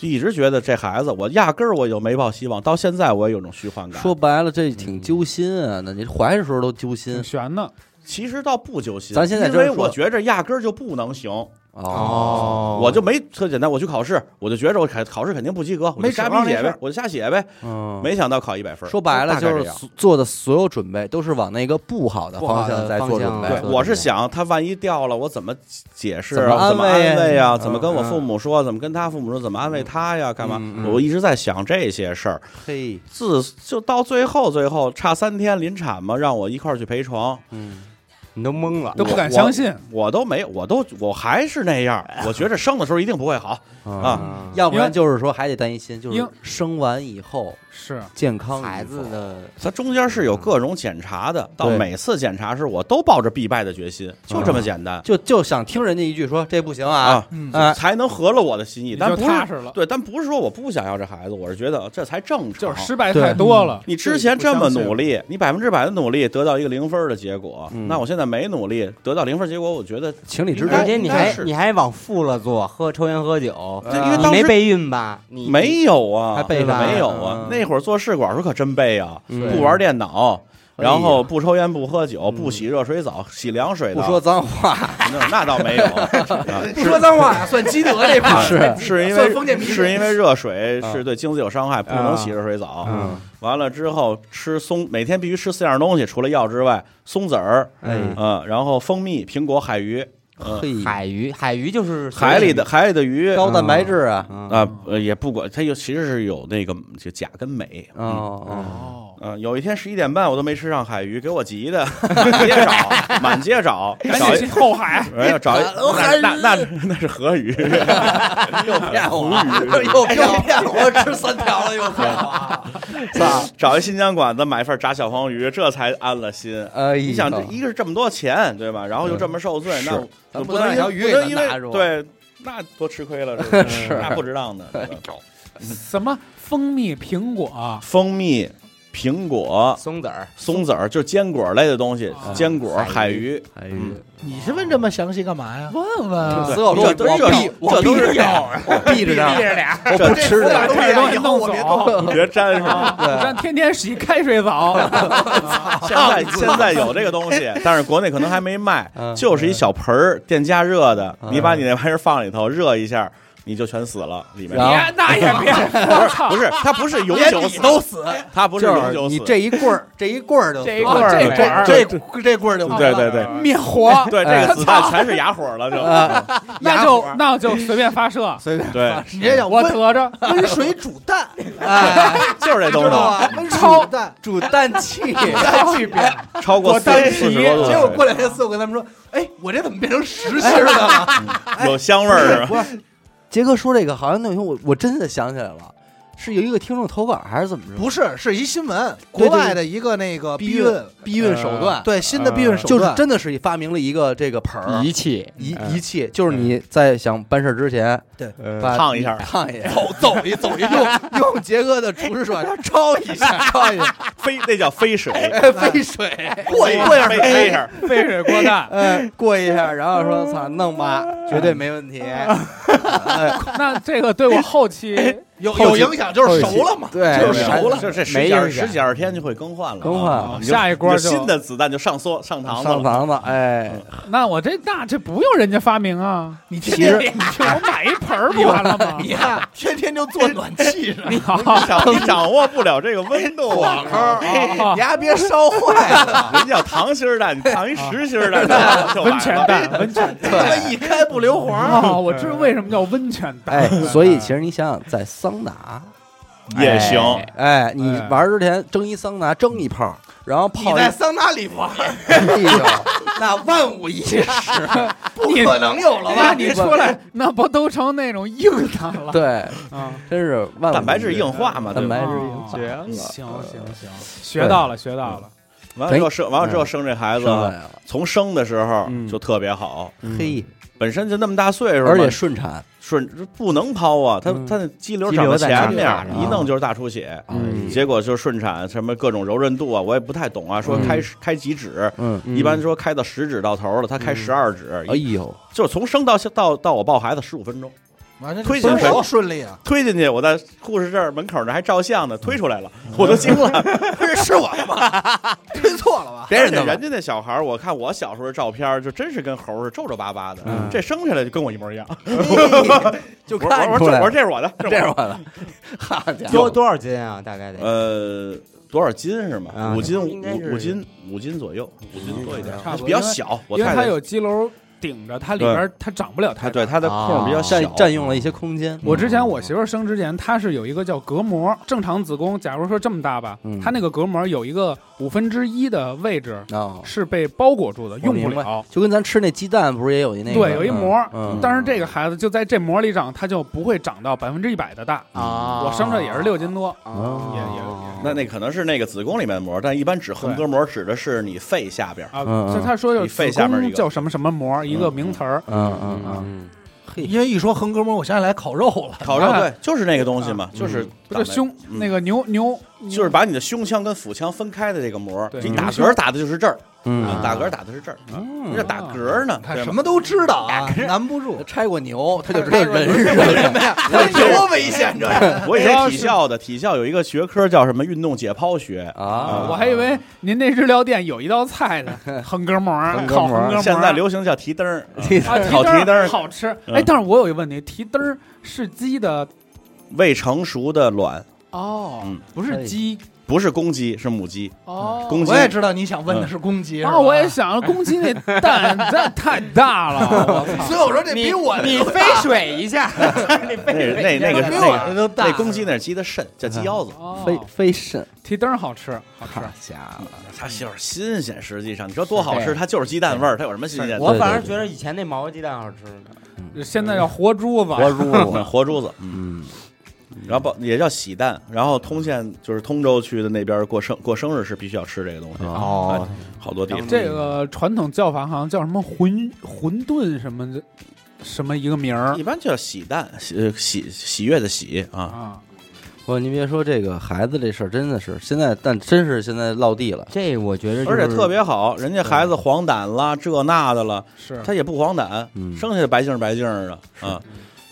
就一直觉得这孩子，我压根儿我就没抱希望，到现在我也有种虚幻感。说白了，这挺揪心啊。那你怀的时候都揪心挺悬呢。其实倒不揪心，咱现在因为我觉着压根儿就不能行，哦，我就没特简单，我去考试，我就觉着我考考试肯定不及格，我就没瞎指望那事儿，逼写呗我就瞎写呗，嗯，没想到考一百分。说白了就是做的所有准备都是往那个不好的方向在做准备。对，我是想他万一掉了，我怎么解释怎么啊？怎么安慰安慰啊？嗯怎么跟我父母说？怎么跟他父母说？怎么安慰他呀？干嘛我一直在想这些事儿。嘿，自就到最后，最后差三天临产嘛，让我一块儿去陪床。嗯你都懵了都不敢相信。我都没有，我都我还是那样，我觉着生的时候一定不会好。啊要不然就是说还得担心，就是生完以后是健康孩子的它中间是有各种检查的，到每次检查时，我都抱着必败的决心，就这么简单就就想听人家一句说这不行啊才能合了我的心意。但不是踏实了，对，但不是说我不想要这孩子，我是觉得这才正常。就是失败太多了。你之前这么努力，你百分之百的努力得到一个零分的结果，嗯那我现在没努力得到零分结果，我觉得情理之中而且你还你还往负了做，喝抽烟喝酒，啊你这因为当时没备孕吧？你没有啊，还备着没有啊嗯。那会儿做试管时候可真备啊，嗯不玩电脑，然后不抽烟不喝酒，嗯。不洗热水澡，洗凉水的。不说脏话，那那倒没有，啊 不说脏话，算积德这块是。是因为是因为热水啊。是对精子有伤害，不能洗热水澡。嗯完了之后吃松，每天必须吃四样东西，除了药之外，松子儿，哎。嗯，然后蜂蜜、苹果、海鱼，嗯，海鱼，海鱼就是海里的海里的鱼高蛋白质啊，啊也不管它有其实是有那个就钾跟镁。哦，哦，嗯，有一天十一点半我都没吃上海鱼，给我急的，满街找，满街找，找后海，哎呀，找一那那那那是河鱼，又骗我，又骗我，吃三条了又骗我，操！找一新疆馆子买份炸小黄鱼，这才安了心。呃你想，这一个是这么多钱，对吧？然后又这么受罪，那不不能能让条鱼给拿住对，那多吃亏了，是不是 那不值当的。什么蜂蜜苹果，蜂蜜、苹果、松子儿，松子儿，就是坚果类的东西，啊。坚果、海海鱼，哎嗯。你是问这么详细干嘛呀？问问啊，死我说这都这我避我这都是避着我闭着点，着俩，我不吃把这这东西弄走，别沾是吧？咱天天洗开水澡，现在现在有这个东西，但是国内可能还没卖嗯，就是一小盆儿电加热的，嗯你把你那玩意儿放里头热一下，你就全死了。里面。别那也别，不是，它不是永久死，你都死，它不是永久死。你这一棍儿，这一棍儿就这一棍儿这这棍儿就对对对。灭火，对，这个子弹全是哑火了，就。啊，那就那就随便发射，随便对，你这叫我得着，温水煮蛋，哎，就是这东西，超煮蛋，煮蛋器，超级变，超过我单四四十多度。结果，过两天四我跟他们说，哎，我这怎么变成实心的了？有香味儿是吧？杰哥说这个好像那天我我真的想起来了，是有一个听众投稿还是怎么着？不是，是一新闻，国外的一个那个避孕避孕，手段，对新的避孕手段。就是，真的是发明了一个这个盆儿。仪器仪嗯仪器，就是你在想办事之前，对。把烫一下。烫一下，走走一走一，用用杰哥的厨师手法焯 一下，焯一下，飞那叫飞水，哎飞水。过一过一下飞飞一下，飞水过大，嗯过一下，然后说操弄吧，绝对没问题。哎那这个对我后期有有影响，就是熟了嘛。对，就是熟了这这十没几二十几二天就会更换了，更换下一锅新的子弹就上梭上膛子了。上膛子，哎，那我这那这不用人家发明啊，你其实天你听我买一盆儿不完了吗？你看，天天就坐暖气上，你，你掌你掌握不了这个温度啊！啊你还别烧坏了，人家叫糖心儿蛋，你烫一实心儿蛋就温泉蛋，温泉蛋。他妈一开不留黄。啊，我知道为什么叫温泉蛋。哎，所以其实你想想，在桑拿，也行。哎，你哎。玩之前蒸一桑拿，蒸一泡，然后泡一在桑拿里玩，哎呦，那万无一失。不可能有了吧？你出来，那不都成那种硬的了？对，啊，真是万蛋白质硬化嘛，蛋白质硬哦化。行。行行，学到了，学到了。完了之后生，完了之后生这孩子从生的时候嗯。就特别好，嘿，本身就那么大岁数嘛，而且顺产，顺不能抛啊，他嗯他那肌瘤长在前面，一弄就是大出血。嗯结果就顺产，什么各种柔韧度啊，我也不太懂啊。说嗯开开几指，嗯，一般说开到十指到头了，他开嗯十二指，哎呦，就是从生到到到我抱孩子十五分钟，推进去顺利啊！推进去，我在护士这儿门口那还照相呢，推出来了，我都惊了。不是是我的吗？推错了吧？别人的人家那小孩儿，我看我小时候的照片，就真是跟猴儿是皱皱巴巴的，嗯这生下来就跟我一模一样。就我说我说这看出来，我说这是我的，这是我的。好家伙，多多少斤啊？大概得呃，多少斤是吗？啊五斤，五五斤，五斤左右，五斤多一点差不，多比较小。我因为它有肌瘤顶着，它里边它长不了太大。对它的空比较小，占占用了一些空间。我之前我媳妇儿生之前，她是有一个叫隔膜，正常子宫，假如说这么大吧，嗯。它那个隔膜有一个五分之一的位置哦，是被包裹住的，用不了。就跟咱吃那鸡蛋不是也有一那个？对，有一膜。嗯，但是这个孩子就在这膜里长，他就不会长到百分之一百的大。啊，我生着也是六斤多，哦。也也那那可能是那个子宫里面的膜，但一般指横膈膜指的是你肺下边。啊，嗯嗯。就他说有你肺下面叫什么什么膜，一个名词儿。嗯嗯嗯，嗯，嘿，因为一说横膈膜，我想起来烤肉了。哎烤肉对，就是那个东西嘛，就是不就胸嗯那个牛牛，就是把你的胸腔跟腹腔分开的这个膜，对。你打嗝打的就是这儿，嗯。啊打嗝打的是这儿，嗯。这打嗝呢，他什么都知道啊，难不住。拆过牛，他就知道人是什么呀。多危险这！我以前体校的，体校有一个学科叫什么运动解剖学啊。我还以为您那日料店有一道菜呢，横膈膜烤横膈膜。现在流行叫提灯儿，烤提灯灯儿儿好吃。嗯。哎，但是我有一个问题，提灯儿是鸡的未成熟的卵，哦嗯，不是鸡不是公鸡，是母鸡。哦。公鸡我也知道你想问的是公鸡，啊，我也。想公鸡那蛋 蛋太大了，所以我说这比我你飞水一下，你那飞水那那个是那个都大。那公鸡那是鸡的肾，叫鸡腰子。哦飞飞肾，提灯好吃，好吃。家伙，它就是新鲜，实际上你说多好吃，它就是鸡蛋味儿，它有什么新鲜？我反而觉得以前那毛鸡蛋好吃呢。现在要活珠子，活珠子，活珠子，嗯，嗯，然后包也叫喜蛋，然后通县就是通州区的那边过生过生日是必须要吃这个东西，哦哎好多地方。这个传统叫法好像叫什么馄馄饨什么的，什么一个名儿一般叫喜蛋，喜呃喜喜悦的喜啊，啊。我您别说这个孩子这事儿，真的是现在，但真是现在落地了。这我觉得，而且特别好，人家孩子黄疸了，这那的了，是他也不黄疸，嗯生下来白净白净的啊。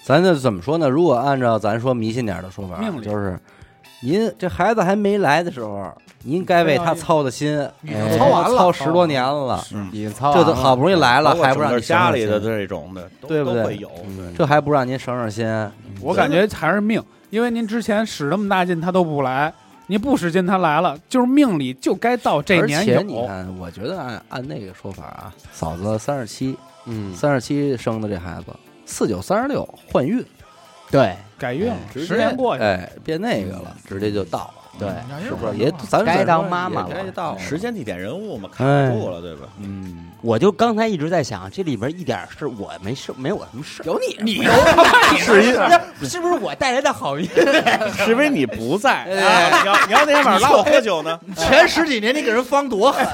咱这怎么说呢？如果按照咱说迷信点儿的说法命，理就是您这孩子还没来的时候，您该为他操的心，已哎经操完了操十多年了，已经操这都好不容易来了，还不让你家里的这种的，对不对都会有。嗯这还不让您省省心？我感觉还是命，因为您之前使那么大劲他都不来，你不使劲他来了，就是命里就该到这而年且你。看，我觉得按按那个说法啊，嫂子三十七，嗯，三十七生的这孩子，四九三十六换运，对。改运，直接十年过去，哎，变那个了，直接就到了，对，是不是？也咱该当妈妈了。到了。时间、地点、人物嘛，卡哎住了，对吧？嗯，我就刚才一直在想，这里边一点是我没事，没我什么事，有你你是因是不是我带来的好运？是因为你不在啊！你要你要那天晚上拉我喝酒呢，前十几年你给人方多狠，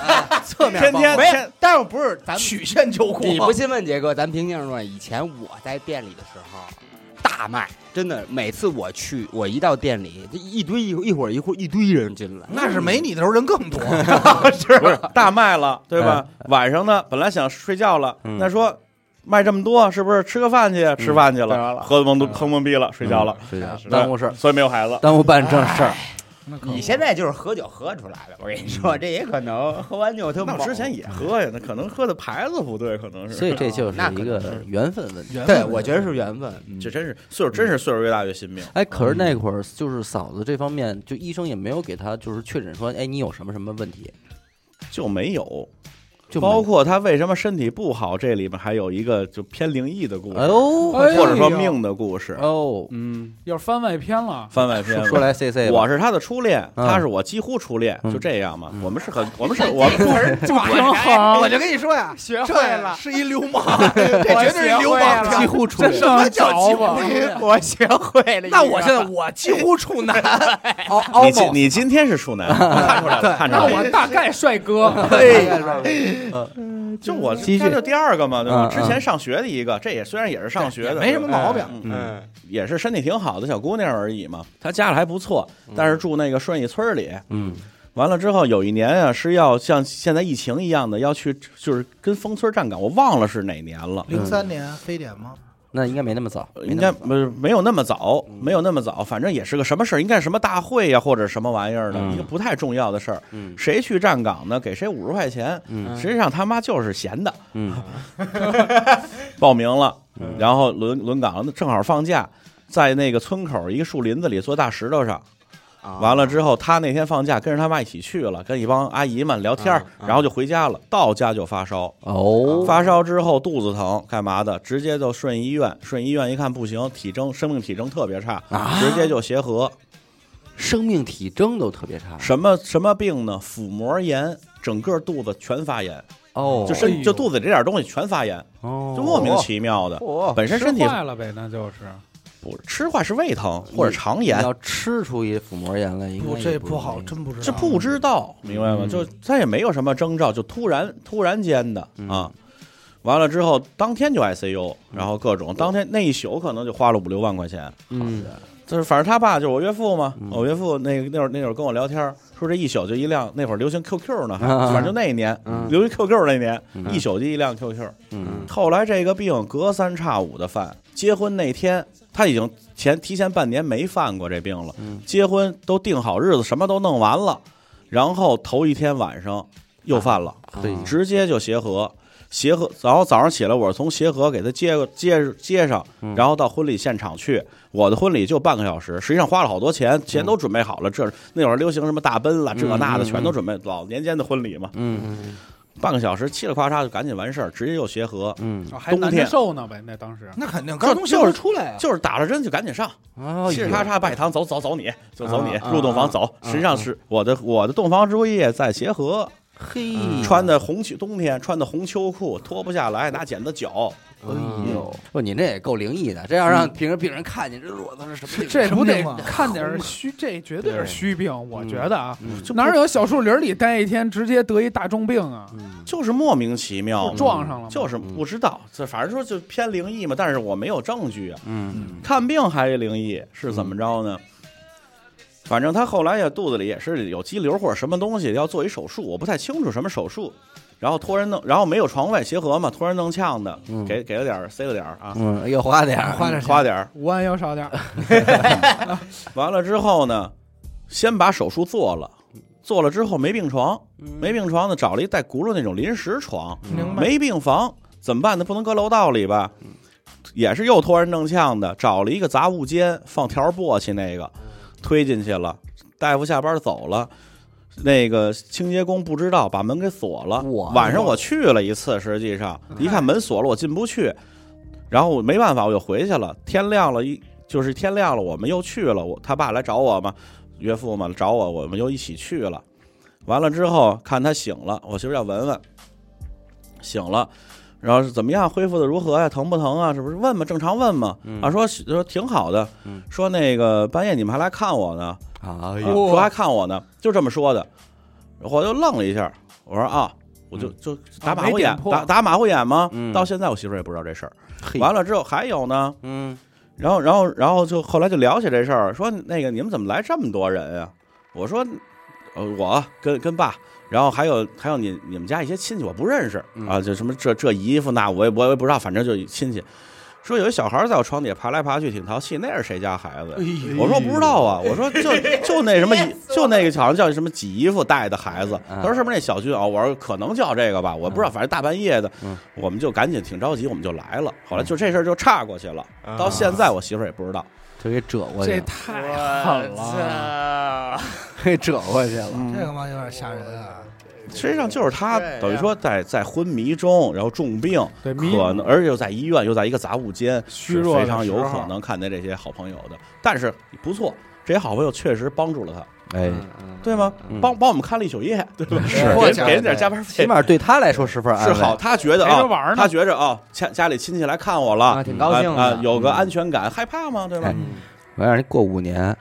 侧面天天没但是不是咱曲线救国。你不信问杰哥，咱平静说，以前我在店里的时候大卖，真的，每次我去，我一到店里，这一堆一一会儿一会儿一堆人进来，那是没你的时候人更多。不 是大卖了，对吧？晚上呢，本来想睡觉了，嗯那说卖这么多，是不是吃个饭去？吃饭去对了，了喝懵都喝懵逼了，睡觉了，睡觉是耽误事儿，所以没有孩子。耽误办正事儿。你现在就是喝酒喝出来的，我跟你说，这也可能喝完酒特猛那我之前也喝呀，那可能喝的牌子不对，可能是。所以这就是一个缘分问题。对，我觉得是缘分。嗯这真是岁数，真是岁数越大越信命。哎，可是那会儿就是嫂子这方面，就医生也没有给他就是确诊说，哎，你有什么什么问题，就没有，就包括他为什么身体不好，这里面还有一个就偏灵异的故事，哦，哎或者说命的故事。哦，嗯，要是番外篇了，番外篇说说来 C C，我是他的初恋，嗯他是我几乎初恋，嗯就这样嘛。我们是很，我们是我们就挺好，我就跟你说呀，学会了是一流氓，这绝对是流氓几片。乎出真什么叫几乎？我学会了。那我现在我几乎处男，你今你今天是处男，我看出来了，看出来了。我大概帅哥，就我继续这就第二个嘛，对吧？嗯嗯之前上学的一个，这也虽然也是上学的，没什么毛病。嗯，嗯也是身体挺好的小姑娘而已嘛。她家里还不错，但是住那个顺义村里。嗯完了之后，有一年啊，是要像现在疫情一样的，要去就是跟封村站岗，我忘了是哪年了。零三年非典吗？那应该没那么早，应该没没有那么早，没有那么早，反正也是个什么事儿，应该是什么大会呀、或者什么玩意儿的，嗯一个不太重要的事儿。嗯谁去站岗呢？给谁五十块钱。嗯实际上他妈就是闲的，嗯 报名了，然后轮轮岗，正好放假，在那个村口一个树林子里坐大石头上，啊完了之后，他那天放假跟着他妈一起去了，跟一帮阿姨们聊天然后就回家了。到家就发烧，哦，发烧之后肚子疼，干嘛的？直接就顺医院，顺医院一看不行，体征生命体征特别差，啊直接就协和。生命体征都特别差什么什么病呢？腹膜炎，整个肚子全发炎，哦，就身就肚子里这点东西全发炎，哦就莫名其妙的。哦本身身体坏了呗，那就是不吃坏是胃疼或者肠炎，要吃出一腹膜炎来，不，这不好，真不知道。这不知道，明白吗？嗯就他也没有什么征兆，就突然突然间的嗯。啊。完了之后，当天就 ICU，然后各种，当天那一宿可能就花了五六万块钱。嗯。就是反正他爸就是我岳父嘛，嗯。我岳父那那会儿那会儿跟我聊天，说这一宿就一辆，那会儿流行 QQ 呢，反正就那一年嗯。流行 QQ 那年，嗯。一宿就一辆 QQ。嗯。后来这个病隔三差五的犯，结婚那天他已经前提前半年没犯过这病了，嗯结婚都定好日子，什么都弄完了，然后头一天晚上又犯了，对直接就协和。协和，然后早上起来，我是从协和给他接接接上，嗯然后到婚礼现场去。我的婚礼就半个小时，实际上花了好多钱，钱都准备好了。这那会儿流行什么大奔了，这那的全都准备。老年间的婚礼嘛，嗯半个小时嘁哩咔嚓就赶紧完事儿，直接就协和。嗯啊还难着冬天受呢呗，那当时那肯定就刚从协和出来呀。就是打了针就赶紧上，哦嘁哩咔嚓拜堂，走走走你，就走你啊入洞房走。啊实际上是我的我的洞房之夜在协和，嘿穿的红秋冬天穿的红秋裤脱不下来，拿剪子绞。哎呦，不，你这也够灵异的，这要让平时病人看见，这我操，是什么病？这不得看点儿虚，这绝对是虚病，我觉得啊，哪有小树林里待一天直接得一大重病啊？嗯。就是莫名其妙，撞上了，就是不知道，这反正说就偏灵异嘛，但是我没有证据啊。嗯。看病还灵异是怎么着呢？反正他后来也肚子里也是有肌瘤或者什么东西，要做一手术，我不太清楚什么手术。然后托人弄，然后没有床位协和嘛，托人弄呛的，嗯给给了点儿塞了点儿啊，嗯，又花点儿 花点钱花点儿。五万要少点儿，完了之后呢，先把手术做了，做了之后没病床，嗯没病床呢，找了一带轱辘那种临时床，明白没病房怎么办呢？不能搁楼道里吧？也是又托人弄呛的，找了一个杂物间，放条簸箕那个，推进去了。大夫下班走了，那个清洁工不知道把门给锁了。晚上我去了一次，实际上一看门锁了，我进不去。然后我没办法，我就回去了。天亮了，一就是天亮了，我们又去了。我他爸来找我嘛，岳父嘛找我，我们又一起去了。完了之后看他醒了，我媳妇要闻闻，醒了。然后是怎么样？恢复的如何呀？疼不疼啊？是不是问嘛？正常问嘛。嗯啊，说说挺好的嗯。说那个半夜你们还来看我呢，哎啊呦，说还看我呢，就这么说的。我就愣了一下，我说啊，我就就打马虎眼打打马虎眼吗嗯？到现在我媳妇儿也不知道这事儿。完了之后还有呢，嗯然后然后然后就后来就聊起这事儿，说那个你们怎么来这么多人呀？我说，呃，我跟跟爸，然后还有还有你你们家一些亲戚我不认识嗯啊，就什么这这姨夫那我也我也不知道，反正就亲戚。说有一小孩在我床底下爬来爬去，挺淘气，那是谁家孩子？我说不知道啊，我说就 就那什么姨，就那个好像叫什么几姨夫带的孩子。嗯他说是不是那小军啊？我说可能叫这个吧，我不知道，反正大半夜的嗯，我们就赶紧挺着急，我们就来了。后来就这事儿就岔过去了，啊到现在我媳妇儿也不知道。就给折过去这，太狠了。给折过去了。这他妈有点吓人啊！实际上就是他等于说在在昏迷中，然后重病，对，可能而且又在医院，又在一个杂物间，是虚弱非常有可能看见这些好朋友的。但是不错，这些好朋友确实帮助了他，哎，对吗？嗯。帮帮我们看了一宿夜，对吧？是。给我给人点加班费，起码对他来说是份是好。他觉得啊他觉着啊，家家里亲戚来看我了啊，，挺高兴啊有个安全感，害怕吗？对吧？哎？我让人过五年，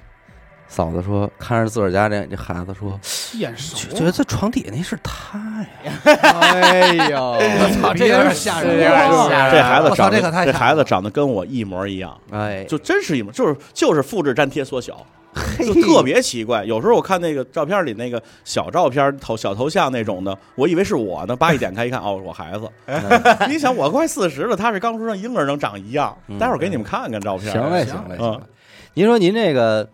嫂子说看着自个儿家这这孩子说，眼熟觉觉得这床底下那是他呀。哎呦，我操，这有点吓人，有点吓人这孩子长得这这孩子长得跟我一模一样，哎，就真是一模，就是就是复制粘贴缩小。就特别奇怪。有时候我看那个照片里那个小照片头小头像那种的，我以为是我呢，叭一点开一看，哦，我孩子。你想我快四十了，他是刚出生婴儿，能长一样。嗯待会儿给你们看看照片。行嘞，行行嘞，嗯行嘞。您说您这个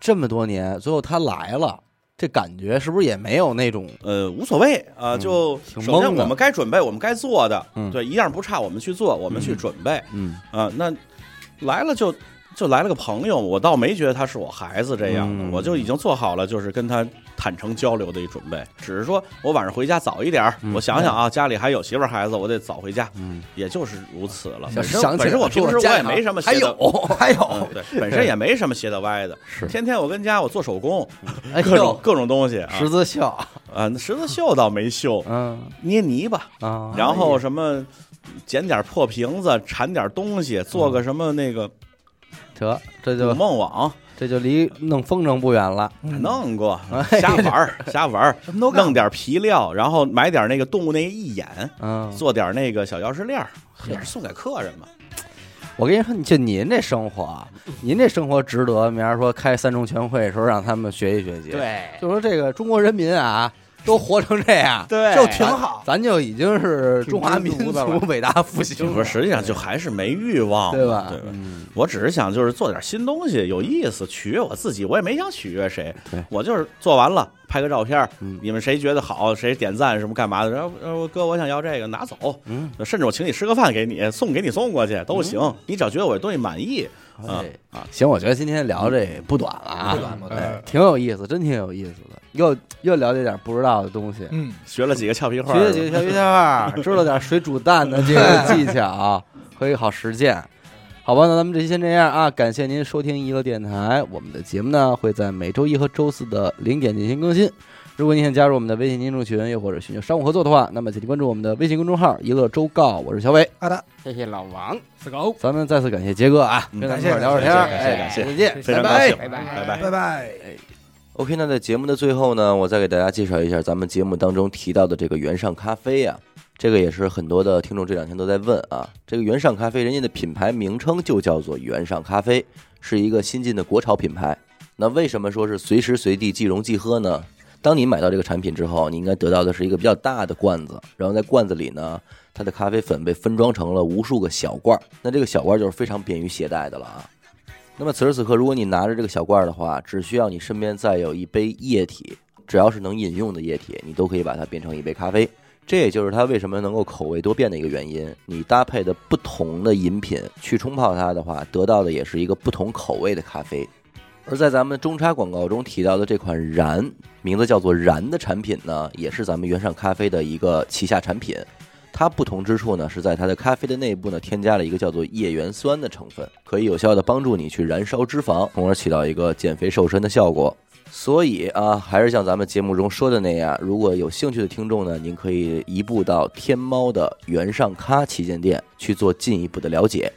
这么多年，最后他来了，这感觉是不是也没有那种呃，无所谓啊，嗯就首先我们该准备，我们该做的，嗯。对，一样不差，我们去做，我们去准备。嗯。啊。那来了就就来了个朋友，我倒没觉得他是我孩子这样的，嗯。我就已经做好了就是跟他坦诚交流的一准备。只是说我晚上回家早一点我想想啊，家里还有媳妇孩子，我得早回家，嗯，也就是如此了。想本身本身我平时我也没什么还有，还有嗯，对，本身也没什么斜的歪的，是天天我跟家我做手工，各种各种东西啊十字绣，啊，那十字绣倒没绣，嗯捏泥巴，啊，然后什么捡点破瓶子，缠点东西，做个什么那个得这捕就梦网，这就离弄风筝不远了。嗯弄过 哎瞎玩儿 瞎玩儿，什么都干弄点皮料，然后买点那个动物那个义眼，嗯，做点那个小钥匙链儿，也是送给客人嘛。我跟你说，就您这生活啊，您这生活值得。明儿说开三中全会的时候，让他们学习学习。，对就说这个中国人民啊，都活成这样，对，就挺好。咱就已经是中华民族伟 大复兴了，不是，实际上就还是没欲望，对吧对吧？嗯我只是想就是做点新东西，有意思，取悦我自己。我也没想取悦谁对，我就是做完了拍个照片，嗯你们谁觉得好，谁点赞什么干嘛的，然后呃哥我想要这个拿走，嗯，甚至我请你吃个饭给你，送给你送过去都行。你只要觉得我这东西满意啊哎啊，行，我觉得今天聊这不短了啊，不短不短哎挺有意思，真挺有意思的，又又了解点不知道的东西，嗯，学了几个俏皮话，学了几个俏皮条儿，知道点水煮蛋的这个技巧，可以好实践。好吧，那咱们这期先这样啊！感谢您收听娱乐电台，我们的节目呢会在每周一和周四的零点进行更新。如果您想加入我们的微信听众群，又或者寻求商务合作的话，那么请您关注我们的微信公众号“娱乐周告”，我是小伟。好的，谢谢老王，四个 O，咱们再次感谢杰哥啊，嗯跟咱们一块聊会儿天儿，感谢哎感谢再见，非常高拜拜拜拜拜。拜拜。OK，那在节目的最后呢，我再给大家介绍一下咱们节目当中提到的这个原上咖啡呀、这个也是很多的听众这两天都在问啊。这个原上咖啡，人家的品牌名称就叫做原上咖啡，是一个新进的国潮品牌。那为什么说是随时随地即溶即喝呢？当你买到这个产品之后，你应该得到的是一个比较大的罐子，然后在罐子里呢，它的咖啡粉被分装成了无数个小罐儿。那这个小罐儿就是非常便于携带的了啊。那么此时此刻，如果你拿着这个小罐儿的话，只需要你身边再有一杯液体，只要是能饮用的液体，你都可以把它变成一杯咖啡。这也就是它为什么能够口味多变的一个原因。你搭配的不同的饮品去冲泡它的话，得到的也是一个不同口味的咖啡。而在咱们中插广告中提到的这款燃，名字叫做燃的产品呢，也是咱们原上咖啡的一个旗下产品。它不同之处呢，是在它的咖啡的内部呢，添加了一个叫做叶原酸的成分，可以有效的帮助你去燃烧脂肪，从而起到一个减肥瘦身的效果。所以啊，还是像咱们节目中说的那样，如果有兴趣的听众呢，您可以移步到天猫的原上咖旗舰店去做进一步的了解。